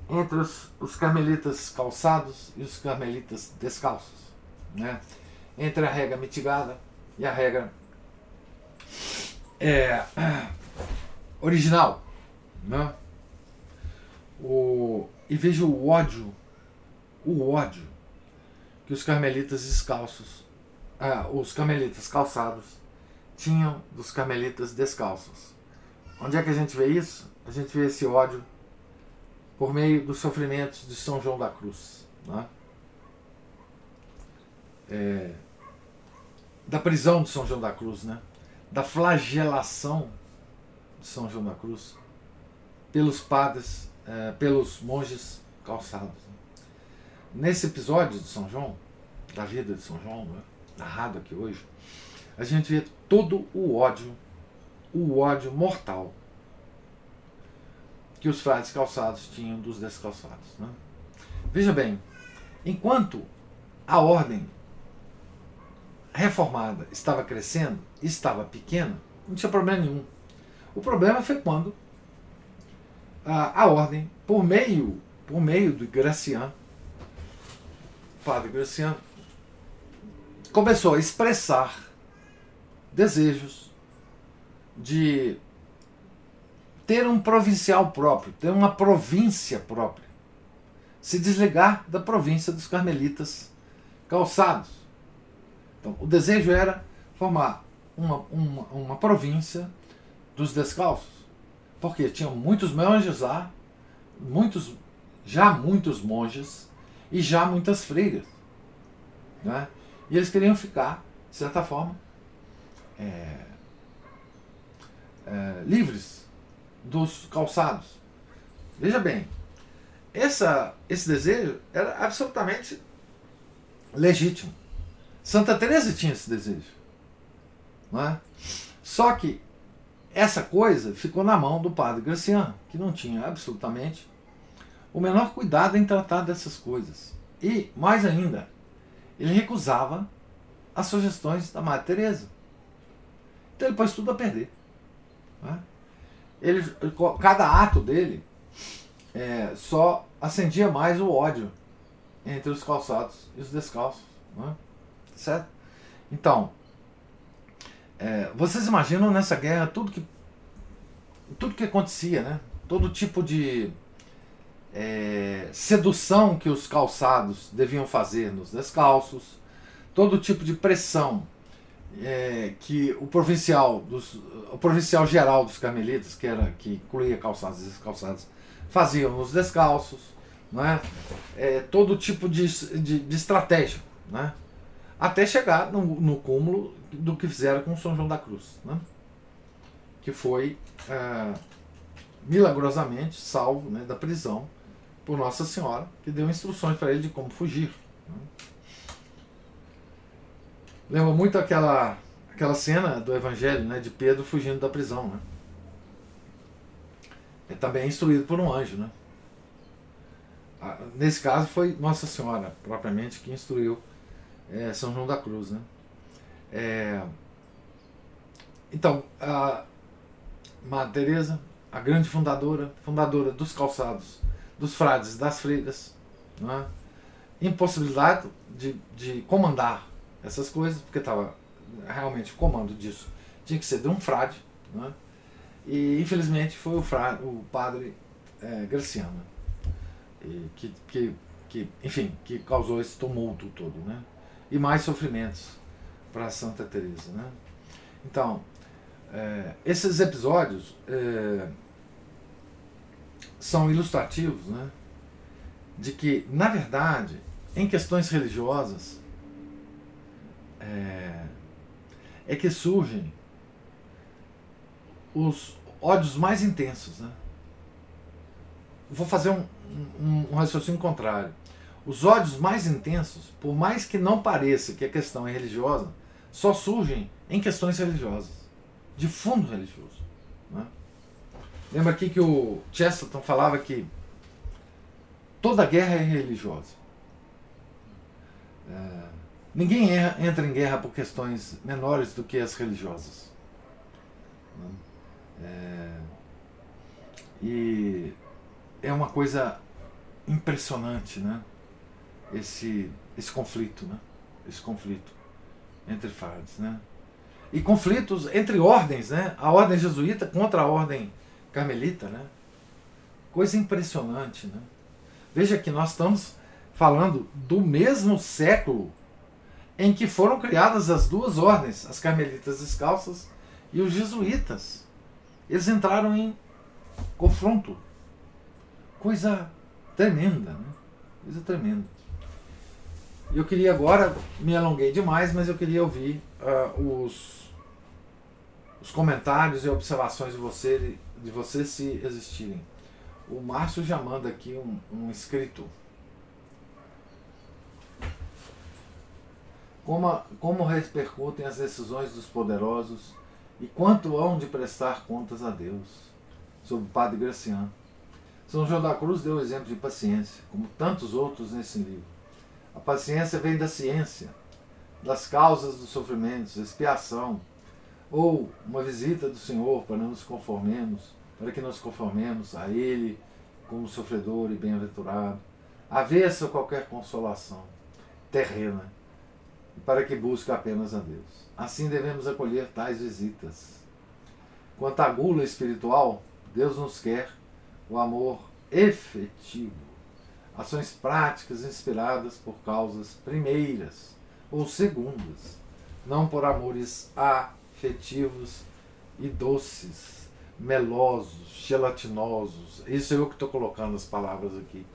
entre os, os carmelitas calçados e os carmelitas descalços, né? entre a regra mitigada e a regra é, *clears throat* original. Né? O, e veja o ódio, o ódio que os carmelitas descalços, ah, os carmelitas calçados, tinham dos carmelitas descalços. Onde é que a gente vê isso? A gente vê esse ódio por meio dos sofrimentos de São João da Cruz. Né? É, da prisão de São João da Cruz, né? da flagelação de São João da Cruz pelos padres, é, pelos monges calçados. Né? Nesse episódio de São João, da vida de São João, né? narrado aqui hoje, a gente vê todo o ódio, o ódio mortal que os frades calçados tinham dos descalçados. Né? Veja bem, enquanto a ordem reformada estava crescendo, estava pequena, não tinha problema nenhum. O problema foi quando a, a ordem, por meio, por meio do Gracian, padre Gracian, começou a expressar desejos de ter um provincial próprio, ter uma província própria, se desligar da província dos carmelitas calçados. Então, o desejo era formar uma, uma, uma província dos descalços, porque tinham muitos monges lá, muitos, já muitos monges e já muitas freiras. Né? E eles queriam ficar, de certa forma, é, é, livres dos calçados. Veja bem, essa, esse desejo era absolutamente legítimo. Santa Teresa tinha esse desejo. Não é? Só que essa coisa ficou na mão do padre Graciano, que não tinha absolutamente o menor cuidado em tratar dessas coisas. E, mais ainda, ele recusava as sugestões da Madre Teresa. Então ele pôs tudo a perder. Né? Ele, cada ato dele é, só acendia mais o ódio entre os calçados e os descalços. Né? Certo? Então, é, vocês imaginam nessa guerra tudo que tudo que acontecia, né? Todo tipo de é, sedução que os calçados deviam fazer nos descalços, todo tipo de pressão é, que o provincial, dos, o provincial geral dos carmelitas, que era que incluía calçados e descalçados, faziam nos descalços, né? É, todo tipo de, de, de, estratégia, né? até chegar no, no cúmulo do que fizeram com São João da Cruz, né? que foi é, milagrosamente salvo né, da prisão por Nossa Senhora, que deu instruções para ele de como fugir. Né? Lembra muito aquela, aquela cena do Evangelho, né, de Pedro fugindo da prisão. Né? É também instruído por um anjo. Né? Ah, nesse caso foi Nossa Senhora, propriamente, que instruiu é, São João da Cruz. Né? É, então, a Madre Teresa, a grande fundadora, fundadora dos calçados, dos frades, das freiras, né? impossibilidade de, de comandar essas coisas, porque estava realmente o comando disso tinha que ser de um frade, né? e infelizmente foi o, frade, o padre é, Graciano, que, que, que, enfim, que causou esse tumulto todo, né? e mais sofrimentos para Santa Teresa, né? Então, é, esses episódios é, são ilustrativos, né? De que, na verdade, em questões religiosas, é, é que surgem os ódios mais intensos. Né? Vou fazer um, um, um raciocínio contrário. Os ódios mais intensos, por mais que não pareça que a questão é religiosa, só surgem em questões religiosas, de fundo religioso. Né? Lembra aqui que o Chesterton falava que toda guerra é religiosa. É, ninguém entra em guerra por questões menores do que as religiosas. Né? É, e é uma coisa impressionante, né? Esse, esse conflito, né? Esse conflito entre fases, né? E conflitos entre ordens, né? A ordem jesuíta contra a ordem carmelita, né? Coisa impressionante, né? Veja que nós estamos falando do mesmo século em que foram criadas as duas ordens, as carmelitas descalças e os jesuítas. Eles entraram em confronto. Coisa tremenda, né? Coisa tremenda. Eu queria agora, me alonguei demais, mas eu queria ouvir uh, os, os comentários e observações de você, de você se existirem. O Márcio já manda aqui um, um escrito. Como, como repercutem as decisões dos poderosos e quanto hão de prestar contas a Deus? Sobre o Padre Graciano. São João da Cruz deu exemplo de paciência, como tantos outros nesse livro. A paciência vem da ciência, das causas dos sofrimentos, expiação, ou uma visita do Senhor para nos conformemos, para que nos conformemos a Ele como sofredor e bem-aventurado, avessa qualquer consolação terrena, para que busque apenas a Deus. Assim devemos acolher tais visitas. Quanto à gula espiritual, Deus nos quer o amor efetivo, ações práticas inspiradas por causas primeiras ou segundas, não por amores afetivos e doces, melosos, gelatinosos. Isso é eu que estou colocando as palavras aqui.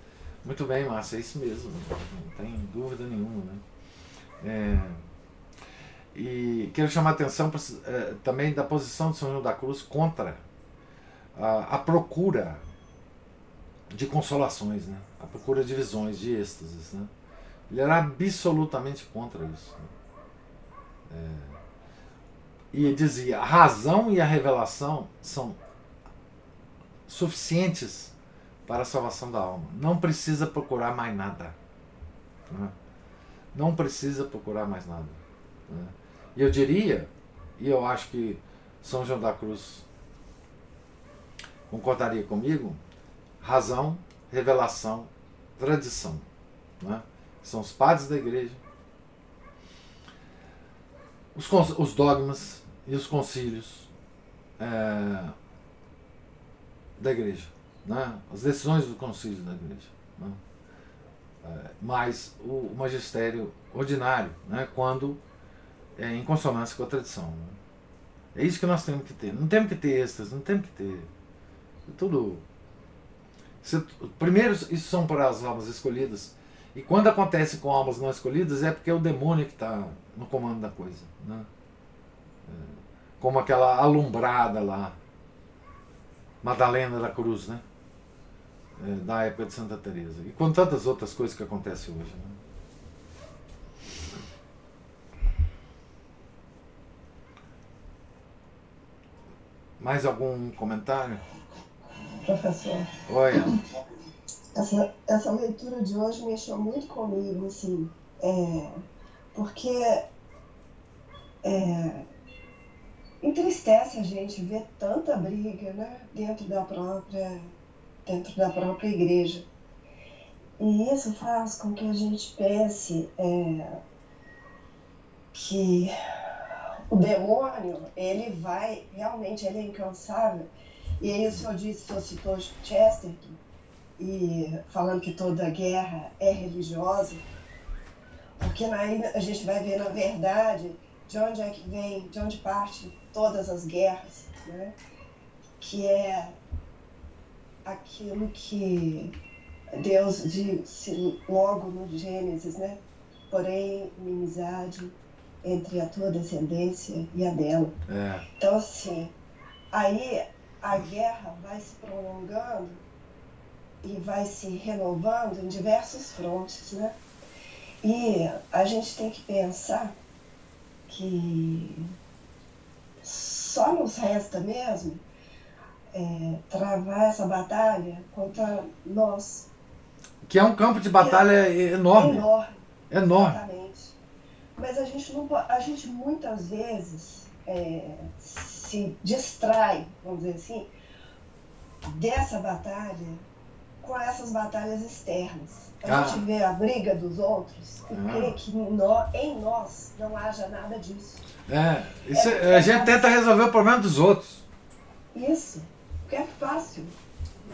Muito bem, Márcia, é isso mesmo, não tem dúvida nenhuma. Né? É e quero chamar a atenção eh, também da posição de São João da Cruz contra a, a, procura de consolações, né? a procura de visões, de êxtases. Né? Ele era absolutamente contra isso. Né? É, e dizia: a razão e a revelação são suficientes para a salvação da alma. Não precisa procurar mais nada. Né? Não precisa procurar mais nada. Né? E eu diria, e eu acho que São João da Cruz concordaria comigo, razão, revelação, tradição. Né? São os padres da igreja, os, os dogmas e os concílios é, da igreja. Né? As decisões do concílio da igreja. Né? É, mais o, magistério ordinário, né? quando é, em consonância com a tradição. É isso que nós temos que ter. Não temos que ter extras, não temos que ter. É tudo. Se, primeiro, isso são para as almas escolhidas. E quando acontece com almas não escolhidas, é porque é o demônio que está no comando da coisa. Né? É, como aquela alumbrada lá, Madalena da Cruz, né? Da época de Santa Teresa E com tantas outras coisas que acontecem hoje. Né? Mais algum comentário?
Professor.
Oi.
Essa, essa leitura de hoje mexeu muito comigo, assim, é, porque é, entristece a gente ver tanta briga né, dentro da própria dentro da própria igreja. E isso faz com que a gente pense é, que o demônio, ele vai, realmente, ele é incansável. E aí o senhor disse, o senhor citou Chesterton, e falando que toda guerra é religiosa, porque aí a gente vai ver, na verdade, de onde é que vem, de onde parte todas as guerras, né? que é aquilo que Deus disse logo no Gênesis, né? Porém, inimizade entre a tua descendência e a dela.
É.
Então, assim, aí a guerra vai se prolongando e vai se renovando em diversos frontes, né? E a gente tem que pensar que só nos resta mesmo é, travar essa batalha contra nós.
Que é um campo de batalha enorme.
Enorme.
Enorme.
Exatamente. Mas a gente, não, a gente muitas vezes é, se distrai, vamos dizer assim, dessa batalha com essas batalhas externas. A
Ah.
gente vê a briga dos outros e
Ah.
crê que nó- em nós não haja nada disso.
É. Isso, a gente tenta resolver o problema dos outros.
Isso, porque é fácil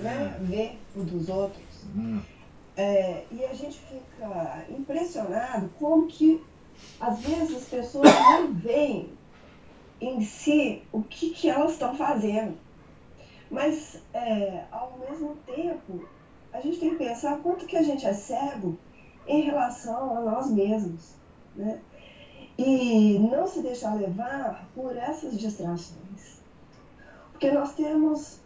né, ver o dos outros.
Hum.
É, e a gente fica impressionado como que às vezes as pessoas não veem em si o que, que elas estão fazendo. Mas é, ao mesmo tempo, a gente tem que pensar quanto que a gente é cego em relação a nós mesmos. Né? E não se deixar levar por essas distrações. Porque nós temos.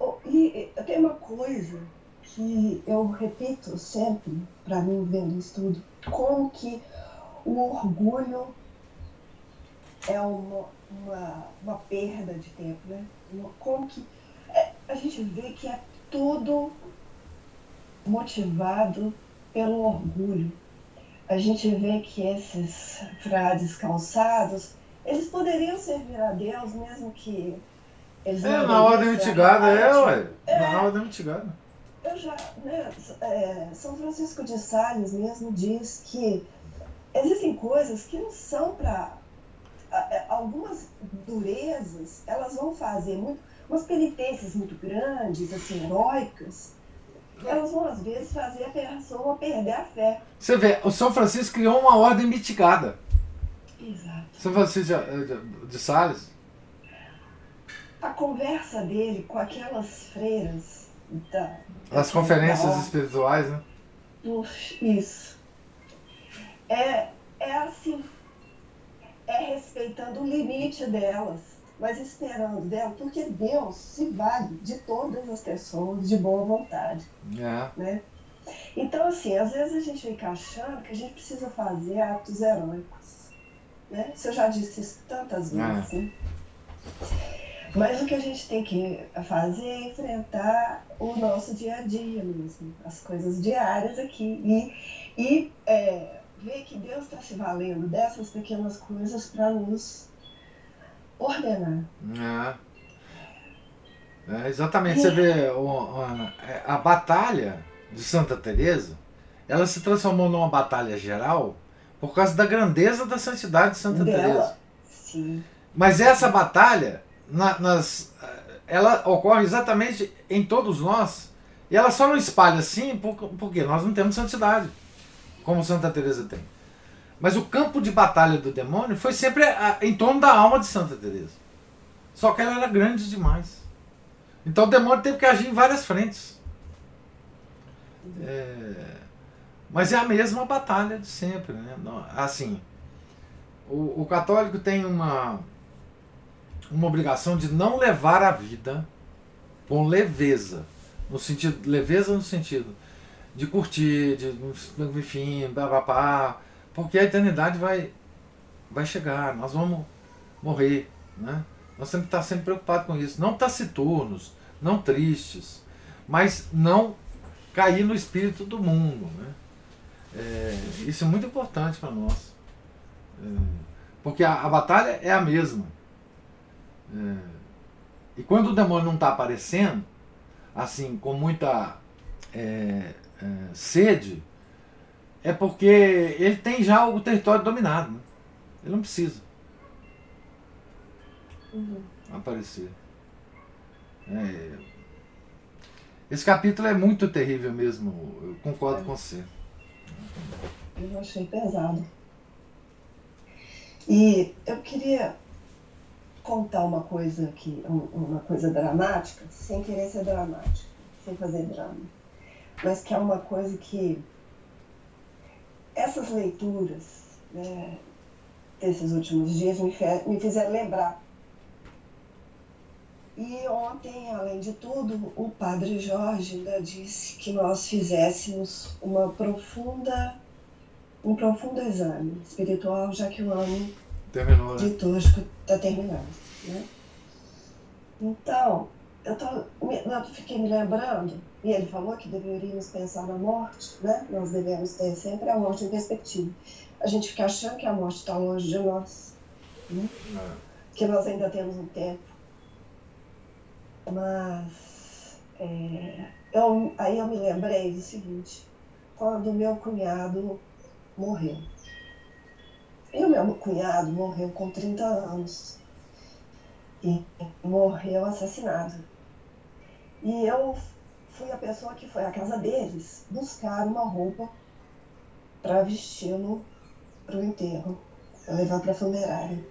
o- E tem uma coisa que eu repito sempre para mim vendo isso tudo, como que o orgulho é uma, uma, uma perda de tempo, né? Como que é, a gente vê que é tudo motivado pelo orgulho. A gente vê que esses frades calçados, eles poderiam servir a Deus mesmo que eles
É, na ordem mitigada, é,
arte.
ué. Na ordem mitigada.
Eu já, né, é, São Francisco de Sales mesmo diz que existem coisas que não são para. Algumas durezas, elas vão fazer muito, umas penitências muito grandes, assim, heróicas, elas vão às vezes fazer a pessoa perder a fé.
Você vê, o São Francisco criou uma ordem mitigada.
Exato.
São Francisco de, de, de Sales.
A conversa dele com aquelas freiras da.
As
da
conferências
ordem,
espirituais, né?
Puxa, Isso. É, é assim. É respeitando o limite delas, mas esperando dela, porque Deus se vale de todas as pessoas de boa vontade,
É.
né? Então, assim, às vezes a gente fica achando que a gente precisa fazer atos heróicos, né? Isso eu já disse isso tantas vezes, né? Mas o que a gente tem que fazer é enfrentar o nosso dia a dia mesmo, as coisas diárias aqui. E, e é, ver que Deus está se valendo dessas pequenas coisas para nos ordenar.
É. É, exatamente. Você vê Ana, é, a batalha de Santa Teresa, ela se transformou numa batalha geral por causa da grandeza da santidade de Santa
Dela.
Teresa.
Sim,
Mas essa batalha, na- nas, ela ocorre exatamente em todos nós. E ela só não espalha assim por- porque nós não temos santidade, como Santa Teresa tem. Mas o campo de batalha do demônio foi sempre em torno da alma de Santa Teresa. Só que ela era grande demais. Então o demônio teve que agir em várias frentes. É, mas é a mesma batalha de sempre, né? Assim, o, o católico tem uma uma obrigação de não levar a vida com leveza, no sentido leveza no sentido de curtir, de enfim, babapá, porque a eternidade vai vai chegar, nós vamos morrer, né? Nós temos que estar sempre preocupados com isso, não taciturnos, não tristes, mas não cair no espírito do mundo, né? É, isso é muito importante para nós, É, porque a, a batalha é a mesma. É, e quando o demônio não está aparecendo, assim, com muita é, é, sede, é porque ele tem já o território dominado. né? Ele não precisa
Uhum.
aparecer. É, esse capítulo é muito terrível mesmo, eu concordo com você.
eu achei pesado. E eu queria contar uma coisa um- uma coisa dramática, sem querer ser dramática, sem fazer drama. Mas que é uma coisa que essas leituras né, desses últimos dias me, me fizeram lembrar. E ontem, além de tudo, o padre Jorge ainda disse que nós fizéssemos uma profunda, um profundo exame espiritual, já que o ano
Terminou,
né? litúrgico está terminando. Né? Então, eu, tô, eu fiquei me lembrando, e ele falou que deveríamos pensar na morte, né? Nós devemos ter sempre a morte em perspectiva. A gente fica achando que a morte está longe de nós, né? É. que nós ainda temos um tempo. Mas é, eu, aí eu me lembrei do seguinte, quando meu cunhado morreu. E o meu cunhado morreu com 30 anos. E morreu assassinado. E eu fui a pessoa que foi à casa deles buscar uma roupa para vesti-lo para o enterro, para levar para a funerária.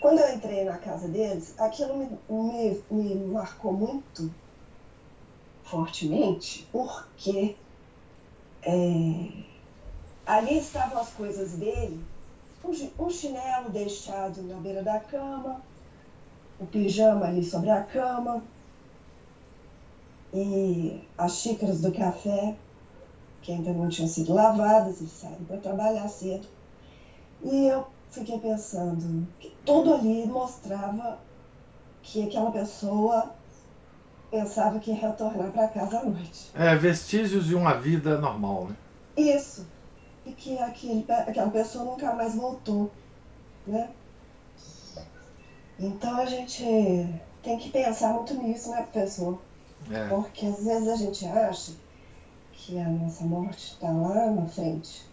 Quando eu entrei na casa deles, aquilo me, me, me marcou muito fortemente, porque é, ali estavam as coisas dele, um, um chinelo deixado na beira da cama, o pijama ali sobre a cama, e as xícaras do café, que ainda não tinham sido lavadas, eles saíram para trabalhar cedo. E eu fiquei pensando que tudo ali mostrava que aquela pessoa pensava que ia retornar para casa à noite.
É, vestígios de uma vida normal, né?
Isso. E que aquele, aquela pessoa nunca mais voltou, né? Então a gente tem que pensar muito nisso, né, professor? É. Porque às vezes a gente acha que a nossa morte está lá na frente,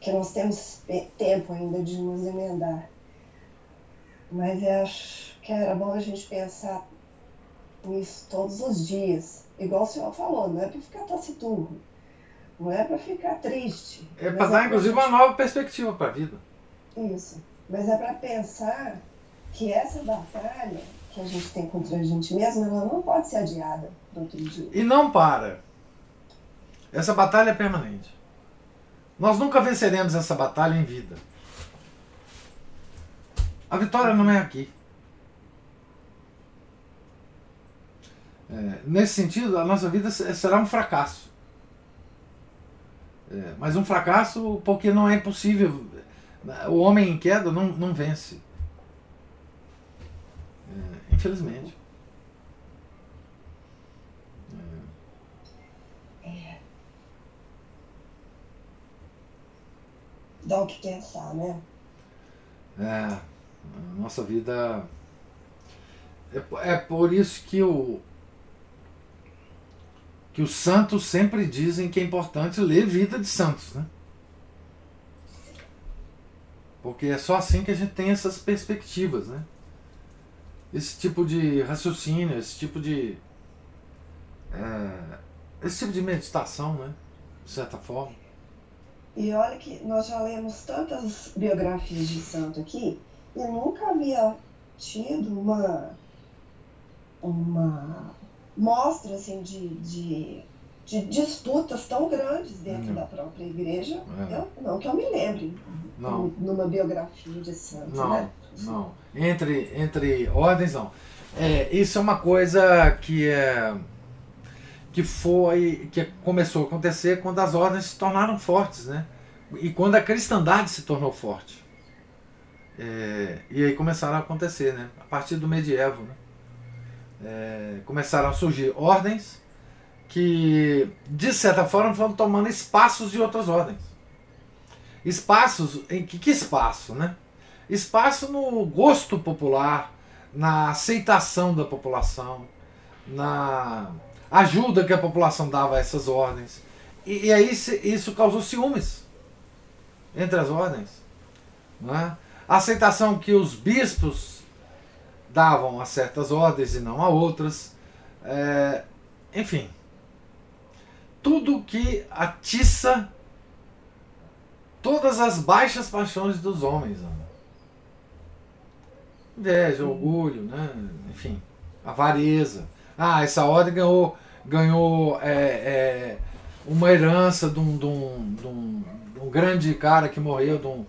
que nós temos tempo ainda de nos emendar. Mas eu acho que era bom a gente pensar nisso todos os dias. Igual o senhor falou, não é para ficar taciturno, não é para ficar triste.
É para dar, é inclusive, uma nova perspectiva para a vida.
Isso. Mas é para pensar que essa batalha que a gente tem contra a gente mesmo, ela não pode ser adiada para outro dia.
E não para. Essa batalha é permanente. Nós nunca venceremos essa batalha em vida. A vitória não é aqui. É, nesse sentido, a nossa vida será um fracasso. É, mas um fracasso porque não é possível. O homem em queda não, não vence. É, infelizmente.
dá o que pensar, né? É,
a nossa vida. É, é por isso que o. Que os santos sempre dizem que é importante ler vida de santos, né? Porque é só assim que a gente tem essas perspectivas, né? Esse tipo de raciocínio, esse tipo de. É, esse tipo de meditação, né? De certa forma.
E olha que nós já lemos tantas biografias de santo aqui e nunca havia tido uma, uma mostra assim, de, de, de disputas tão grandes dentro não. da própria igreja. É. Eu, não que eu me lembre não. numa biografia de santo.
Não,
né?
não. Entre, entre ordens, não. É, isso é uma coisa que é que foi que começou a acontecer quando as ordens se tornaram fortes, né? E quando a cristandade se tornou forte. É, e aí começaram a acontecer, né? A partir do medievo, né? É, começaram a surgir ordens que, de certa forma, foram tomando espaços de outras ordens. Espaços, em que, que espaço, né? Espaço no gosto popular, na aceitação da população, na ajuda que a população dava a essas ordens. E, e aí isso causou ciúmes entre as ordens. Não é? A aceitação que os bispos davam a certas ordens e não a outras. É, enfim, tudo que atiça todas as baixas paixões dos homens. Inveja, orgulho, né? enfim, avareza. Ah, essa ordem ganhou ganhou é, é, uma herança de um, de, um, de, um, de um, grande cara que morreu, de um,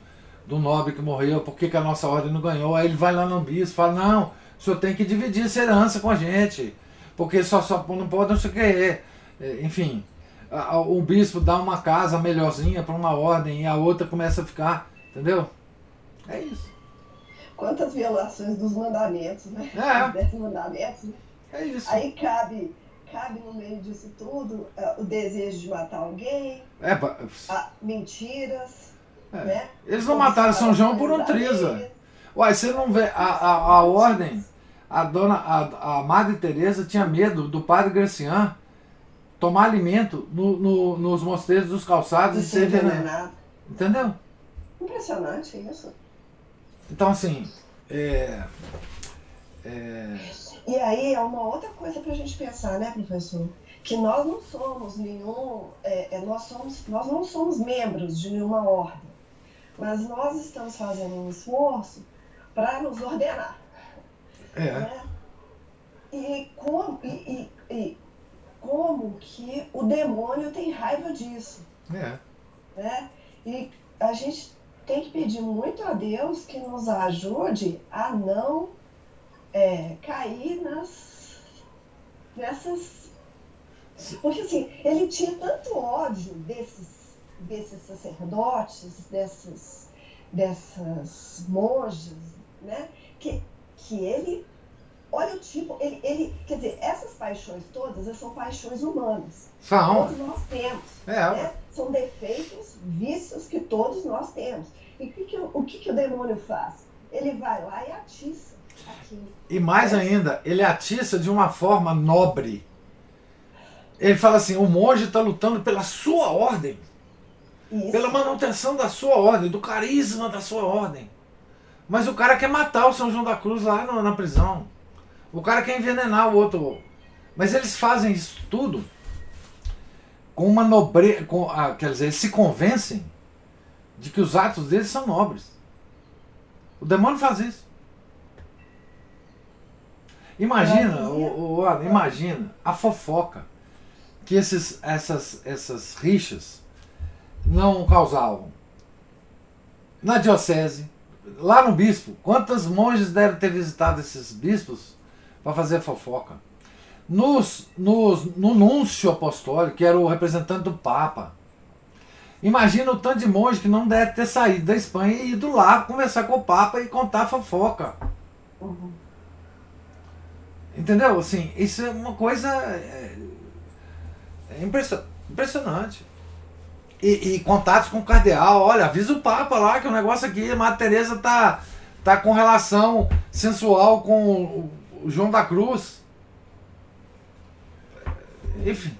do nobre que morreu, por que, que a nossa ordem não ganhou? Aí ele vai lá no bispo e fala, não, o senhor tem que dividir essa herança com a gente, porque só, só não pode não sei o que. É, enfim, o bispo dá uma casa melhorzinha para uma ordem e a outra começa a ficar, entendeu? É isso.
Quantas violações dos mandamentos, né? É. *laughs* Desses mandamentos. Né?
É isso.
Aí cabe, cabe no meio disso tudo uh, o desejo de matar alguém,
é,
a, mentiras, é. né?
Eles não mataram São João por um triza. Uai, você não vê a, a, a ordem, a dona, a, a Madre Teresa tinha medo do padre Gracian tomar alimento no, no, nos mosteiros dos calçados e ser envenenado. Entendeu?
Impressionante isso.
Então, assim. É, é...
E aí é uma outra coisa para a gente pensar, né, professor? Que nós não somos nenhum. É, é, nós, somos, nós não somos membros de nenhuma ordem. Mas nós estamos fazendo um esforço para nos ordenar.
É. Né?
E, como, e, e, e como que o demônio tem raiva disso.
É.
Né? E a gente tem que pedir muito a Deus que nos ajude a não é, cair nas, nessas. Porque assim, ele tinha tanto ódio desses, desses sacerdotes, dessas, dessas monjas, né? Que, que ele olha o tipo, ele, ele, quer dizer, essas paixões todas são paixões humanas.
São.
Todos nós temos.
É.
Né? São defeitos, vícios que todos nós temos. E que que, o que, que o demônio faz? Ele vai lá e atiça aquilo.
E mais é. ainda, ele atiça de uma forma nobre. Ele fala assim: o monge está lutando pela sua ordem. Isso. Pela manutenção da sua ordem, do carisma da sua ordem. Mas o cara quer matar o São João da Cruz lá na, na prisão. O cara quer envenenar o outro. Mas eles fazem isso tudo com uma nobreza. Ah, quer dizer, eles se convencem de que os atos deles são nobres. O demônio faz isso. Imagina, o, o, imagina a fofoca que esses, essas, essas rixas não causavam. Na diocese, lá no bispo, quantos monges devem ter visitado esses bispos para fazer fofoca. Nos, nos, no núncio apostólico, que era o representante do Papa. Imagina o tanto de monge que não deve ter saído da Espanha e ido lá conversar com o Papa e contar fofoca. Entendeu? Assim, isso é uma coisa é, é impressionante. E, e, contatos com o cardeal, olha, avisa o Papa lá que o negócio aqui, a Madre Teresa tá, tá com relação sensual com o João da Cruz. Enfim.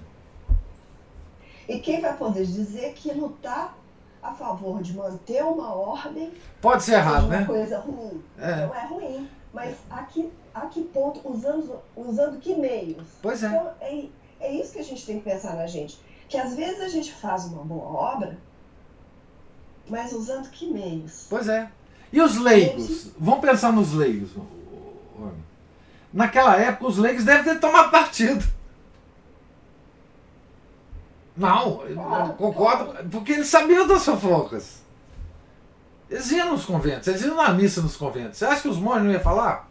E quem vai poder dizer que lutar a favor de manter uma ordem
pode ser errado,
é
uma
coisa ruim? É. Não é ruim. Mas a que, a que ponto, usando, usando que meios?
Pois é.
Então, é. É isso que a gente tem que pensar na gente. Que às vezes a gente faz uma boa obra, mas usando que meios?
Pois é. E os leigos? Vamos pensar nos leigos. Naquela época, os leigos devem ter tomado partido. Não, eu concordo, porque eles sabiam das fofocas. Eles iam nos conventos, eles iam na missa nos conventos. Você acha que os monges não iam falar?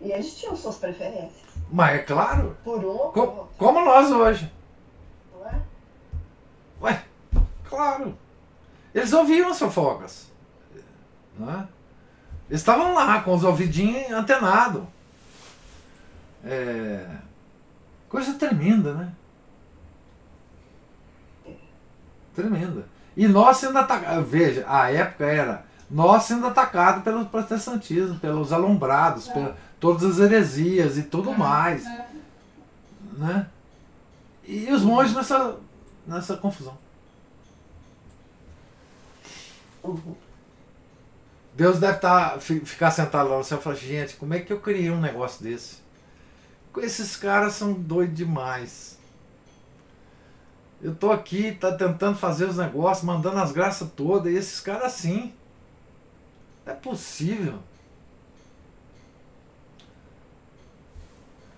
E eles tinham suas preferências.
Mas é claro.
Por um,
Co como nós hoje.
Não é?
Ué, claro. Eles ouviam as fofocas. Não é? Eles estavam lá com os ouvidinhos antenados. É... Coisa tremenda, né? Tremenda. E nós sendo atacados. Veja, a época era nós sendo atacados pelo protestantismo, pelos alumbrados, é. por todas as heresias e tudo é. mais. É. Né? E os monges nessa, nessa confusão. Uhum. Deus deve tá, ficar sentado lá no céu e falar, gente, como é que eu criei um negócio desse? Esses caras são doidos demais. Eu tô aqui, tá tentando fazer os negócios, mandando as graças todas, e esses caras assim. Não é possível.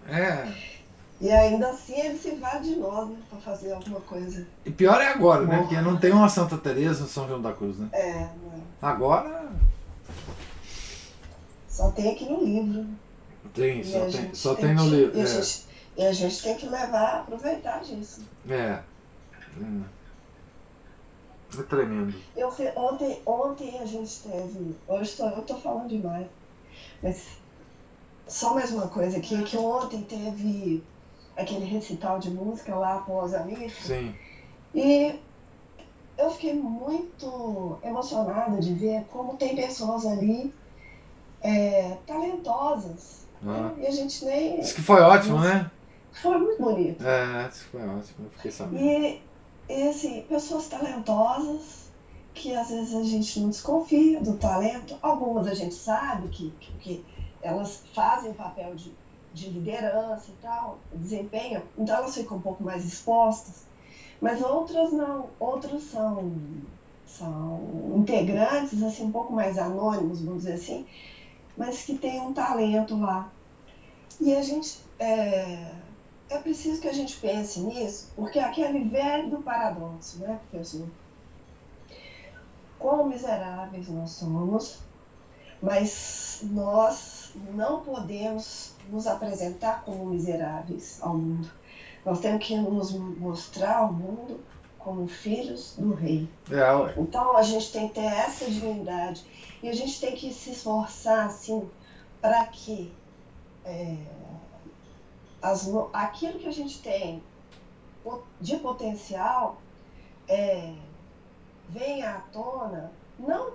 É.
E ainda assim ele se vale de nós, né? Pra fazer alguma coisa.
E pior é agora, né? Porque não tem uma Santa Teresa no São João da Cruz, né?
É, não é.
Agora
Só tem aqui no livro.
tem,
E
só
a
tem, só
tem
tem no
que-
livro.
E a,
É,
gente, e a gente tem que levar, aproveitar disso.
é. É. É tremendo.
Eu, ontem, ontem a gente teve. Hoje tô, eu tô falando demais. Mas só mais uma coisa aqui, que ontem teve aquele recital de música lá após a missa.
Sim.
E eu fiquei muito emocionada de ver como tem pessoas ali é, talentosas.
Ah.
né? E a gente nem.
Diz que foi ótimo, né?
Foi muito bonito.
É, que foi ótimo. Eu fiquei sabendo.
E, e assim, pessoas talentosas que às vezes a gente não desconfia do talento. Algumas a gente sabe que, que, que elas fazem papel de, de liderança e tal, desempenham, então elas ficam um pouco mais expostas. Mas outras não, outras são, são integrantes assim, um pouco mais anônimos, vamos dizer assim, mas que têm um talento lá. E a gente. É, é preciso que a gente pense nisso, porque é aquele velho paradoxo, né, professor? Quão miseráveis nós somos, mas nós não podemos nos apresentar como miseráveis ao mundo. Nós temos que nos mostrar ao mundo como filhos do rei.
É.
Então a gente tem que ter essa divindade e a gente tem que se esforçar assim para que é, as aquilo que a gente tem de potencial é, venha à tona, não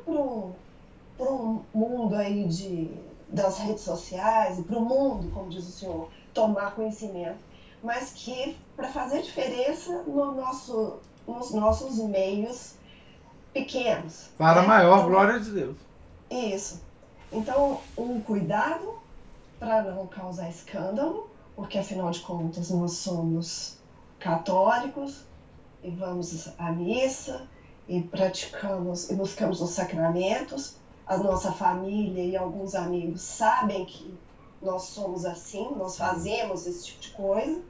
para um mundo aí de, das redes sociais e para o mundo, como diz o senhor, tomar conhecimento, mas que para fazer diferença no nosso, nos nossos meios pequenos.
Para a
né?
maior
Então,
glória de Deus.
isso. Então, um cuidado para não causar escândalo, porque afinal de contas nós somos católicos e vamos à missa e praticamos e buscamos os sacramentos. A nossa família e alguns amigos sabem que nós somos assim, nós fazemos esse tipo de coisa.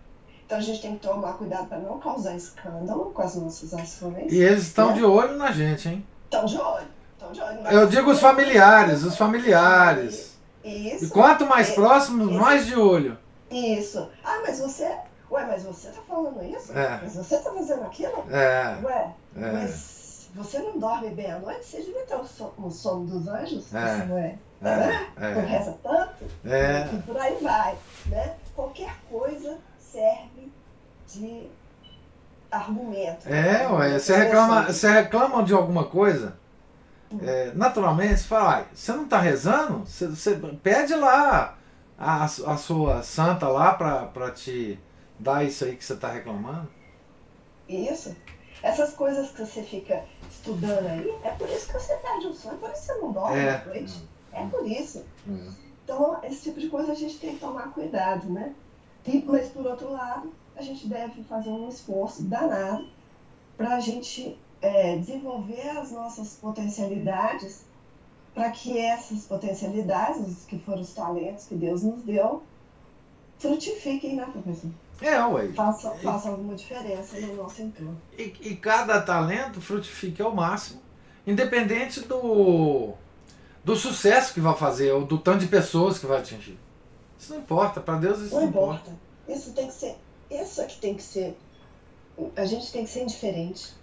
Então a gente tem que tomar cuidado para não causar escândalo com as nossas ações.
E eles estão
né?
de olho na gente, hein?
Estão de olho. Estão de olho.
Eu digo os familiares, os familiares.
Isso.
E quanto mais
É,
próximos, mais de olho.
Isso. Ah, mas você. Ué, mas você tá falando isso?
É.
Mas você tá fazendo aquilo?
É,
Ué,
é.
mas você não dorme bem à noite? Você devia ter o so- o sono dos anjos?
É.
Você não é?
É,
Não
é,
reza tanto?
é.
E por aí vai. Né? Qualquer coisa serve de argumento.
É, ué, você reclama, você reclama de alguma coisa, é, naturalmente você fala, "Ai, você não está rezando? Você, você pede lá a, a sua santa lá para te dar isso aí que você está reclamando.
Isso. Essas coisas que você fica estudando aí, é por isso que você perde o sono, é por isso que você não dorme
É.
à noite. É por isso. Então, esse tipo de coisa a gente tem que tomar cuidado, né? E- mas, por outro lado, a gente deve fazer um esforço danado para a gente é, desenvolver as nossas potencialidades, para que essas potencialidades, que foram os talentos que Deus nos deu, frutifiquem, né, professor?
É, ué.
Façam, façam alguma diferença no nosso entorno.
E, e cada talento frutifique ao máximo, independente do, do sucesso que vai fazer, ou do tanto de pessoas que vai atingir. Isso não importa, para Deus isso
Não
não importa.
importa. Isso tem que ser. Isso é que tem que ser. A gente tem que ser indiferente.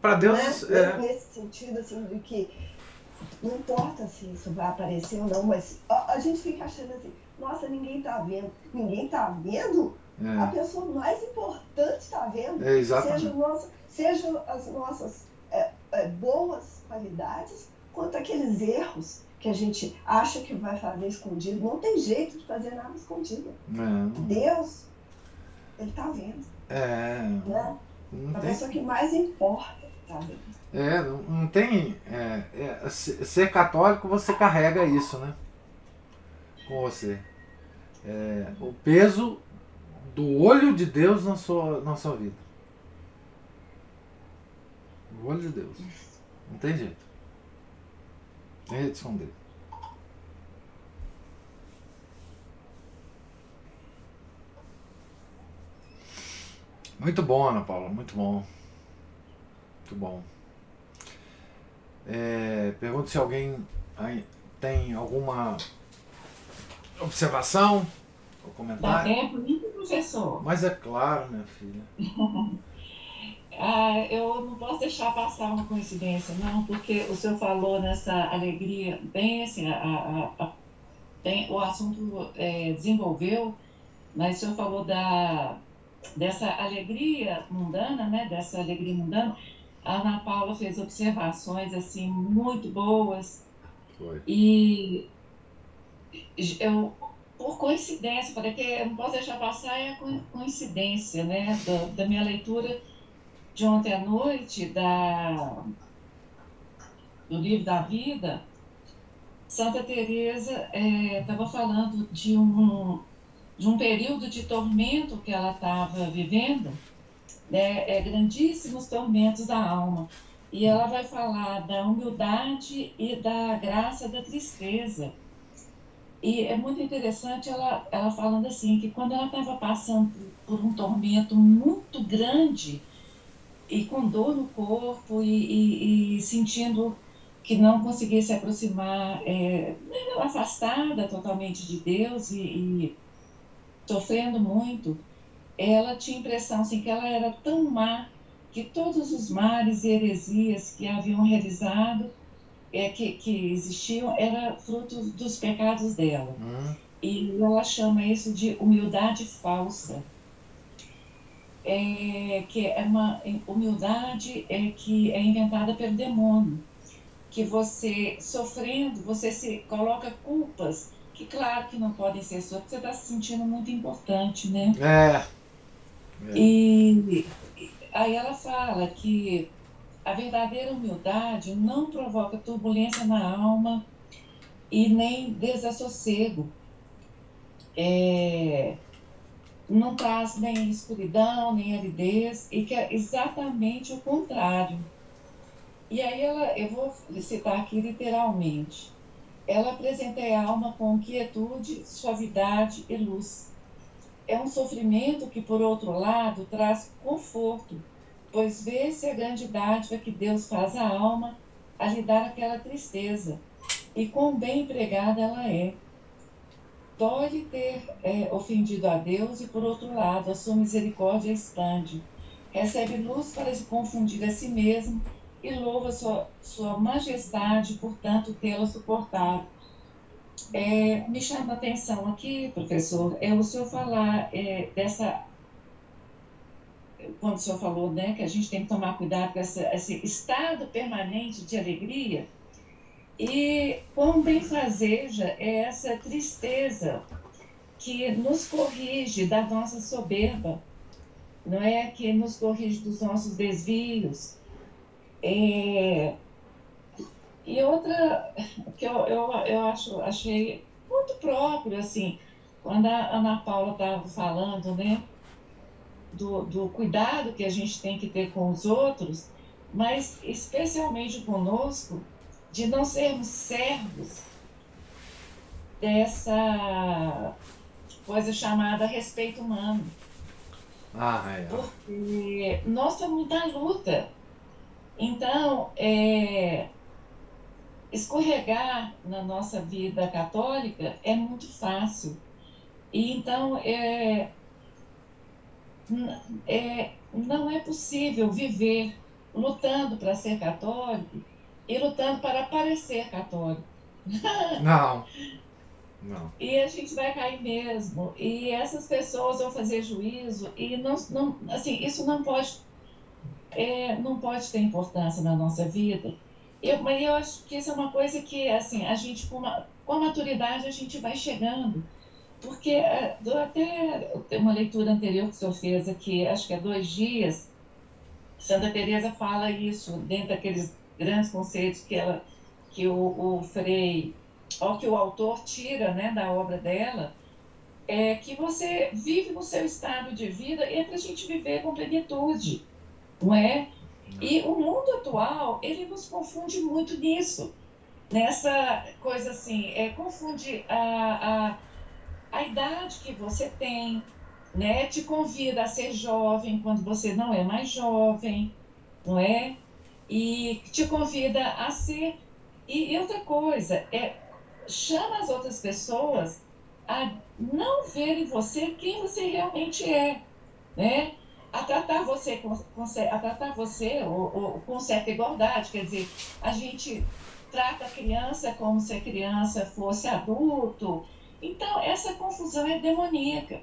Para Deus
né?
isso é.
Nesse sentido, assim, de que não importa se isso vai aparecer ou não, mas a, a gente fica achando assim, nossa, ninguém tá vendo. Ninguém tá vendo? A
É,
pessoa mais importante tá vendo.
é
Seja, nosso, seja as nossas é, é, boas qualidades, quanto aqueles erros que a gente acha que vai fazer escondido. Não tem jeito de fazer nada escondido.
É,
Deus, ele tá vendo,
é,
né?
não
A
tem
pessoa que mais importa tá vendo.
É, não, não tem. é, se- ser católico você carrega isso, né? Com você. O peso do olho de Deus na sua, na sua vida. O olho de Deus. Não tem jeito. Tem jeito de esconder. Muito bom, Ana Paula, muito bom. Muito bom. É, pergunto se alguém tem alguma observação ou comentário.
Dá tempo, nem professor.
Mas é claro, minha filha. *laughs*
ah, eu não posso deixar passar uma coincidência, não, porque o senhor falou nessa alegria, bem assim, a, a, a bem, o assunto é, desenvolveu, mas o senhor falou da, dessa alegria mundana, né, dessa alegria mundana, a Ana Paula fez observações assim muito boas.
Foi.
E eu, por coincidência, falei que eu não posso deixar passar é a coincidência, né, da, da minha leitura de ontem à noite da do livro da vida, Santa Teresa estava é, falando de um de um período de tormento que ela estava vivendo né, é, grandíssimos tormentos da alma. E ela vai falar da humildade e da graça da tristeza. E é muito interessante ela, ela falando assim, que quando ela estava passando por um tormento muito grande e com dor no corpo e, e, e sentindo que não conseguia se aproximar, é, afastada totalmente de Deus e, e sofrendo muito, ela tinha a impressão assim, que ela era tão má que todos os males e heresias que haviam realizado, é, que, que existiam, era fruto dos pecados dela. Hum. E ela chama isso de humildade falsa. É, que é uma humildade é que é inventada pelo demônio. Que você, sofrendo, você se coloca culpas que claro que não podem ser suas, porque você está se sentindo muito importante, né?
É.
É. E aí ela fala que a verdadeira humildade não provoca turbulência na alma e nem desassossego. É, não traz nem escuridão, nem aridez, e que é exatamente o contrário. E aí ela, eu vou citar aqui literalmente, ela apresenta a alma com quietude, suavidade e luz é um sofrimento que, por outro lado, traz conforto, pois vê-se a grande dádiva que Deus faz à alma a lhe dar aquela tristeza, e quão bem empregada ela é. Dói ter é, ofendido a Deus e, por outro lado, a sua misericórdia expande. Recebe luz para se confundir a si mesmo e louva sua, sua majestade, portanto, tê-la suportado é, me chama a atenção aqui, professor, é o senhor falar é, dessa. Quando o senhor falou né, que a gente tem que tomar cuidado com essa, esse estado permanente de alegria, e quão benfazeja é essa tristeza que nos corrige da nossa soberba, não é? Que nos corrige dos nossos desvios. É, e outra que eu, eu, eu acho, achei muito próprio, assim, quando a Ana Paula estava falando, né, do, do cuidado que a gente tem que ter com os outros, mas especialmente conosco, de não sermos servos dessa coisa chamada respeito humano.
Ah, é.
Porque nós estamos na luta. Então, é, escorregar na nossa vida católica é muito fácil. E então é, é, não é possível viver lutando para ser católico e lutando para parecer católico. *laughs*
Não. Não.
E a gente vai cair mesmo. E essas pessoas vão fazer juízo e não, não assim, isso não pode é, não pode ter importância na nossa vida eu, mas eu acho que isso é uma coisa que, assim, a gente, com, uma, com a maturidade, a gente vai chegando. Porque é, até uma leitura anterior que o senhor fez aqui, acho que há dois dias, Santa Teresa fala isso dentro daqueles grandes conceitos que ela, que o, o Frei, ou que o autor tira, né, da obra dela, é que você vive no seu estado de vida e é para a gente viver com plenitude, não é? E o mundo atual, ele nos confunde muito nisso. Nessa coisa assim, é, confunde a, a, a idade que você tem, né? Te convida a ser jovem quando você não é mais jovem, não é? E te convida a ser. E outra coisa, é chama as outras pessoas a não verem você quem você realmente é, né? A tratar você com, com a tratar você ou, com certa igualdade, quer dizer, a gente trata a criança como se a criança fosse adulto. Então, essa confusão é demoníaca,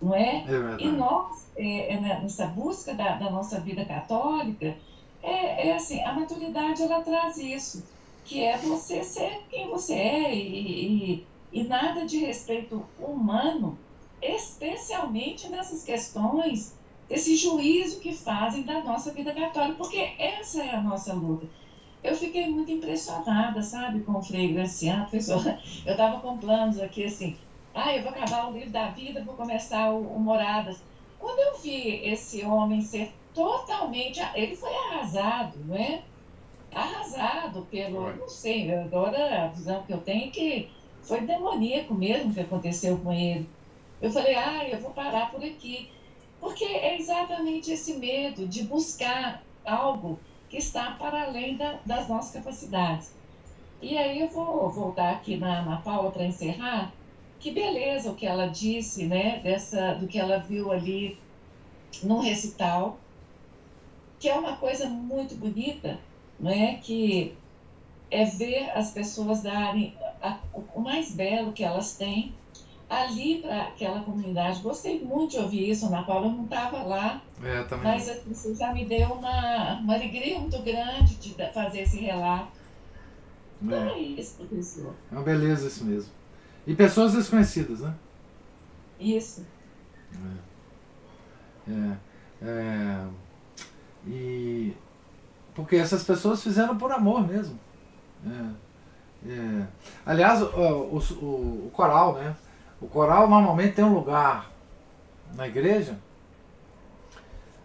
não é? é e nós, é, é, nessa busca da, da, nossa vida católica, é, é, assim, a maturidade ela traz isso, que é você ser quem você é e, e, e nada de respeito humano, especialmente nessas questões, esse juízo que fazem da nossa vida católica, porque essa é a nossa luta eu fiquei muito impressionada, sabe, com o Frei Graciano, professor. *laughs* Eu estava com planos aqui assim, ah, eu vou acabar o livro da vida, vou começar o, o Moradas. Quando eu vi esse homem ser totalmente, ele foi arrasado, não é? Arrasado pelo, não sei, agora a visão que eu tenho é que foi demoníaco mesmo que aconteceu com ele. Eu falei, ah, eu vou parar por aqui. Porque é exatamente esse medo de buscar algo que está para além da, das nossas capacidades. E aí eu vou voltar aqui na, na Paula para encerrar. Que beleza o que ela disse, né? Dessa, do que ela viu ali no recital, que é uma coisa muito bonita, não é? Que é ver as pessoas darem a, o mais belo que elas têm ali para aquela comunidade. Gostei muito de ouvir isso, Ana Paula. Eu não estava lá,
é,
mas assim, você já me deu uma, uma alegria muito grande de fazer esse relato. Então é, é isso, professor.
É uma beleza isso mesmo. E pessoas desconhecidas, né?
Isso.
É. é. é. E porque essas pessoas fizeram por amor mesmo. É. É. Aliás, o, o, o, o coral, né? O coral normalmente tem um lugar na igreja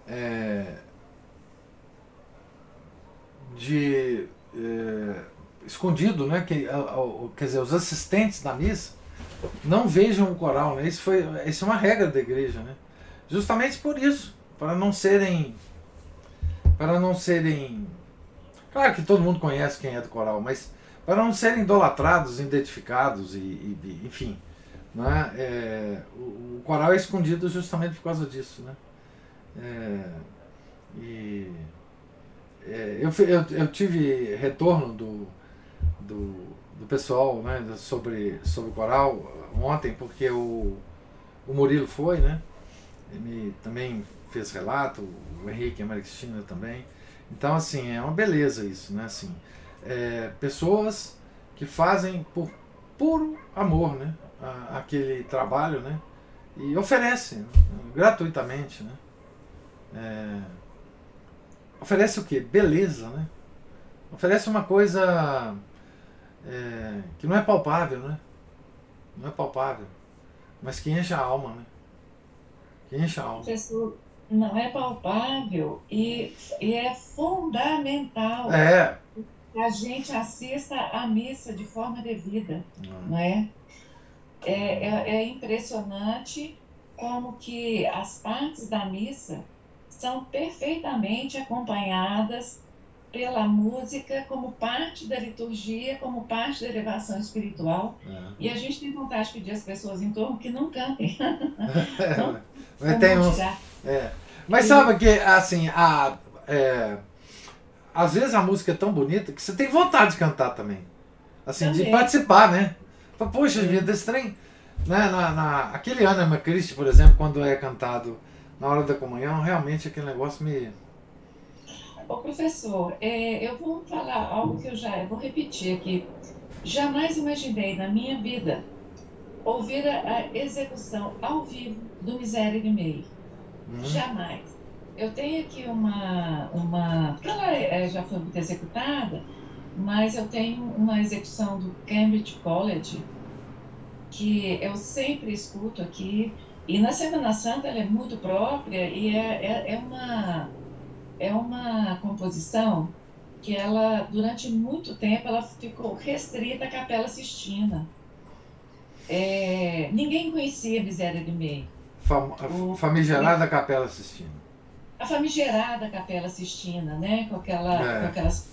é, de é, escondido, né? Que, quer dizer, os assistentes da missa não vejam o coral, né? Isso, foi, isso é uma regra da igreja, né? Justamente por isso, para não serem, para não serem, claro que todo mundo conhece quem é do coral, mas para não serem idolatrados, identificados e, e enfim, né? É, o, o, coral é escondido justamente por causa disso. Né? É, e, é, eu, eu, eu tive retorno do, do, do pessoal né, sobre, sobre o coral ontem, porque o, o Murilo foi, né? Ele também fez relato, o Henrique e a Maria Cristina também. Então, assim, é uma beleza isso, né? Assim, é, pessoas que fazem por puro amor, né? A, aquele trabalho, né? E oferece né? gratuitamente, né? É, oferece o que? Beleza, né? Oferece uma coisa é, que não é palpável, né? Não é palpável, mas que enche a alma, né? Que enche a alma.
não é palpável e, e é fundamental.
É.
Que a gente assista a missa de forma devida, hum. não é? É, é, é impressionante como que as partes da missa são perfeitamente acompanhadas pela música como parte da liturgia, como parte da elevação espiritual. É. E a gente tem vontade de pedir às pessoas em torno que não cantem. *laughs*
não, *laughs* Mas tem uns, é. Mas sabe que, assim, a, é, às vezes a música é tão bonita que você tem vontade de cantar também. Assim, também. de participar, né? Poxa vida, esse trem. Né, na, na, aquele Ana Christi, por exemplo, quando é cantado na hora da comunhão, realmente aquele negócio me.
Ô professor, é, eu vou falar algo que eu já eu vou repetir aqui. Jamais imaginei na minha vida ouvir a, execução ao vivo do Miséria de Meio. Hum. Jamais. Eu tenho aqui uma. uma ela é, já foi muito executada, mas eu tenho uma execução do Cambridge College que eu sempre escuto aqui. E na Semana Santa ela é muito própria e é, é, é, uma, é uma composição que ela, durante muito tempo, ela ficou restrita à Capela Sistina. É, ninguém conhecia Miséria do Meio.
Fam a famigerada Capela Sistina.
A famigerada Capela Sistina, né? Com, aquela, é. com aquelas.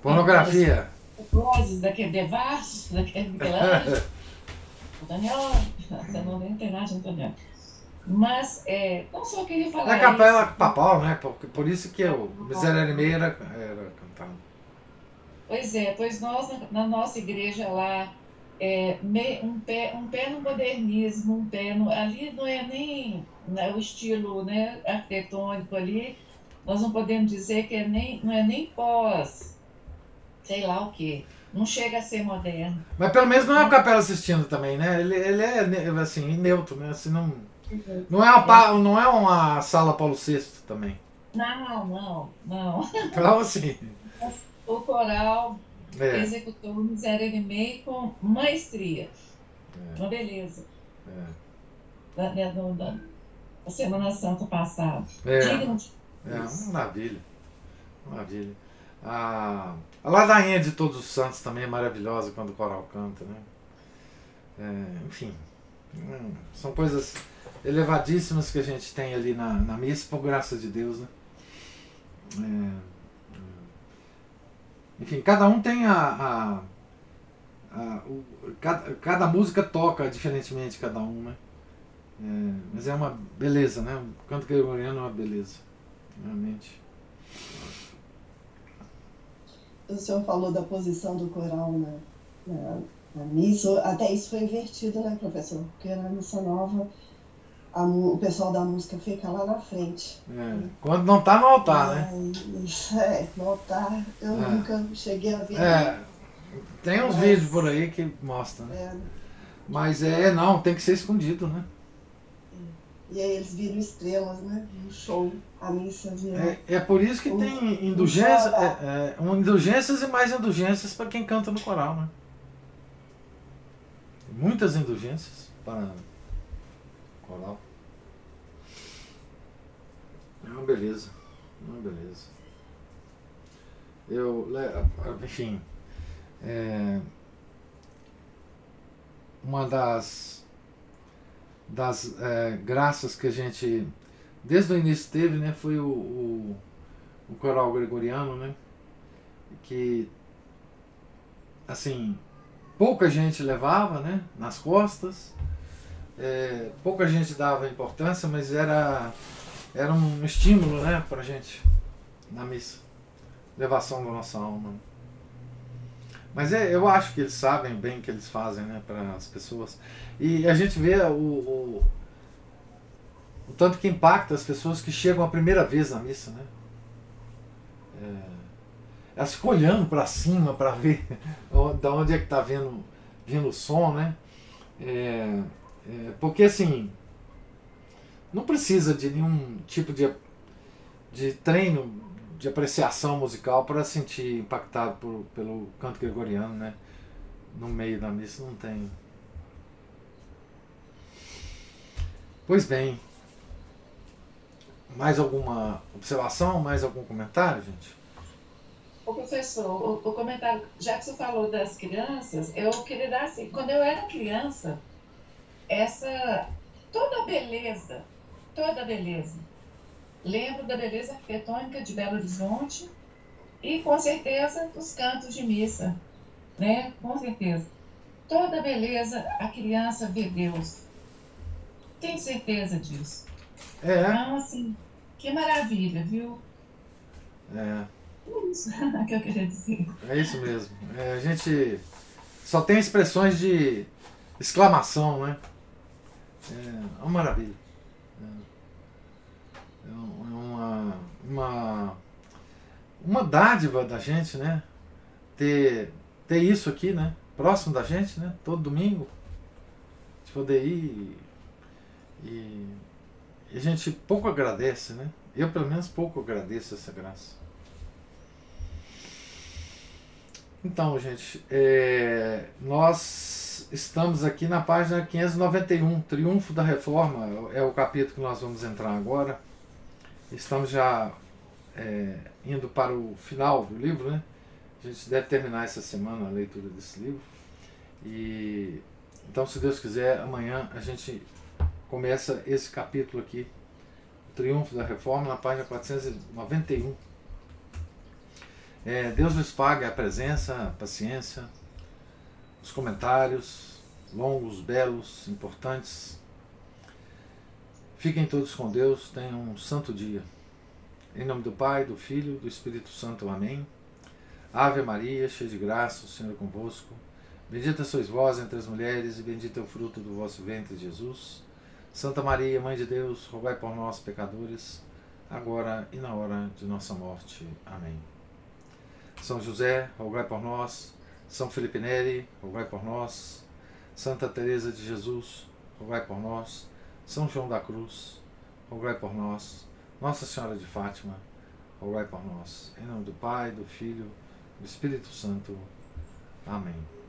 Pornografia.
Vozes daquele Devassos, daquele Michelangelo. *laughs* Daniel. Você não tem de Daniel. Mas, é, não só queria falar.
É a capela isso. papal, né? Por, por isso que o Miserere era, era cantado.
Pois é, pois nós, na nossa igreja lá, é, um, pé, um pé no modernismo, um pé no, ali não é nem né, o estilo né, arquitetônico ali, nós não podemos dizer que é nem, não é nem pós, sei lá o que. Não chega a ser moderno.
Mas pelo menos não é o Capela assistindo também, né? Ele, ele é assim, neutro, né? Assim, não, não, é uma, não é uma sala Paulo VI também.
Não, não, não. *laughs*
Então assim.
O coral é. executou o Miserere com maestria. É. Uma beleza. É. Da, da, da, da, Semana Santa passada.
É. Digno de... É, uma maravilha. Maravilha. A, a ladainha de Todos os Santos também é maravilhosa quando o coral canta, né? É, enfim, hum, são coisas elevadíssimas que a gente tem ali na, na missa, por graça de Deus, né? É, enfim, cada um tem a. a, a o, cada, cada música toca diferentemente cada um, né? É, mas é uma beleza, né? O canto gregoriano é uma beleza, realmente.
O senhor falou da posição do coral na, na, na missa, até isso foi invertido, né, professor? Porque na missa nova a, o pessoal da música fica lá na frente.
É. Quando não tá no altar, né?
É, no altar eu é. nunca cheguei a ver.
É, tem uns vídeos por aí que mostram. Né? É. Mas é, não, tem que ser escondido, né?
E aí eles viram estrelas, né? No show, a missa
virou. É, é por isso que um, tem indulgências, é, é, indulgências e mais indulgências para quem canta no coral, né? Muitas indulgências para coral. É uma beleza. É uma beleza. Eu, enfim, é, uma das, das é, graças que a gente, desde o início teve, né, foi o, o, o coral gregoriano, né, que, assim, pouca gente levava, né, nas costas, é, pouca gente dava importância, mas era, era um estímulo né, para a gente na missa. Levação da nossa alma. Mas é, eu acho que eles sabem bem o que eles fazem né, para as pessoas. E a gente vê o, o, o, tanto que impacta as pessoas que chegam a primeira vez na missa. Né? É, elas ficam olhando para cima para ver *laughs* de onde é que está vindo, vindo o som. Né? É, é, porque assim, não precisa de nenhum tipo de, de treino de apreciação musical para sentir impactado por, pelo canto gregoriano, né? No meio da missa não tem. Pois bem. Mais alguma observação, mais algum comentário, gente?
O professor, o, o comentário, já que você falou das crianças, eu queria dar assim, quando eu era criança, essa toda a beleza, toda a beleza. Lembro da beleza arquitetônica de Belo Horizonte e com certeza dos cantos de missa, né? Com certeza. Toda a beleza a criança vê Deus. Tenho certeza disso.
É.
Então, assim, que maravilha, viu?
É.
Isso *laughs* que eu queria dizer.
É isso mesmo. É, a gente só tem expressões de exclamação, né? É uma maravilha. É, é uma, uma, uma dádiva da gente, né? Ter, ter isso aqui, né? Próximo da gente, né? Todo domingo. De poder ir e a gente pouco agradece, né? Eu, pelo menos, pouco agradeço essa graça. Então, gente, é, nós estamos aqui na página 591, Triunfo da Reforma, é o capítulo que nós vamos entrar agora. Estamos já é, indo para o final do livro, né? A gente deve terminar essa semana a leitura desse livro. E então, se Deus quiser, amanhã a gente começa esse capítulo aqui, o Triunfo da Reforma, na página 491. É, Deus nos pague a presença, a paciência, os comentários longos, belos, importantes. Fiquem todos com Deus, tenham um santo dia. Em nome do Pai, do Filho, do Espírito Santo. Amém. Ave Maria, cheia de graça, o Senhor é convosco. Bendita sois vós entre as mulheres, e bendito é o fruto do vosso ventre, Jesus. Santa Maria, Mãe de Deus, rogai por nós, pecadores, agora e na hora de nossa morte. Amém. São José, rogai por nós. São Felipe Neri, rogai por nós. Santa Teresa de Jesus, rogai por nós. São João da Cruz, rogai por nós. Nossa Senhora de Fátima, rogai por nós. Em nome do Pai, do Filho, do Espírito Santo. Amém.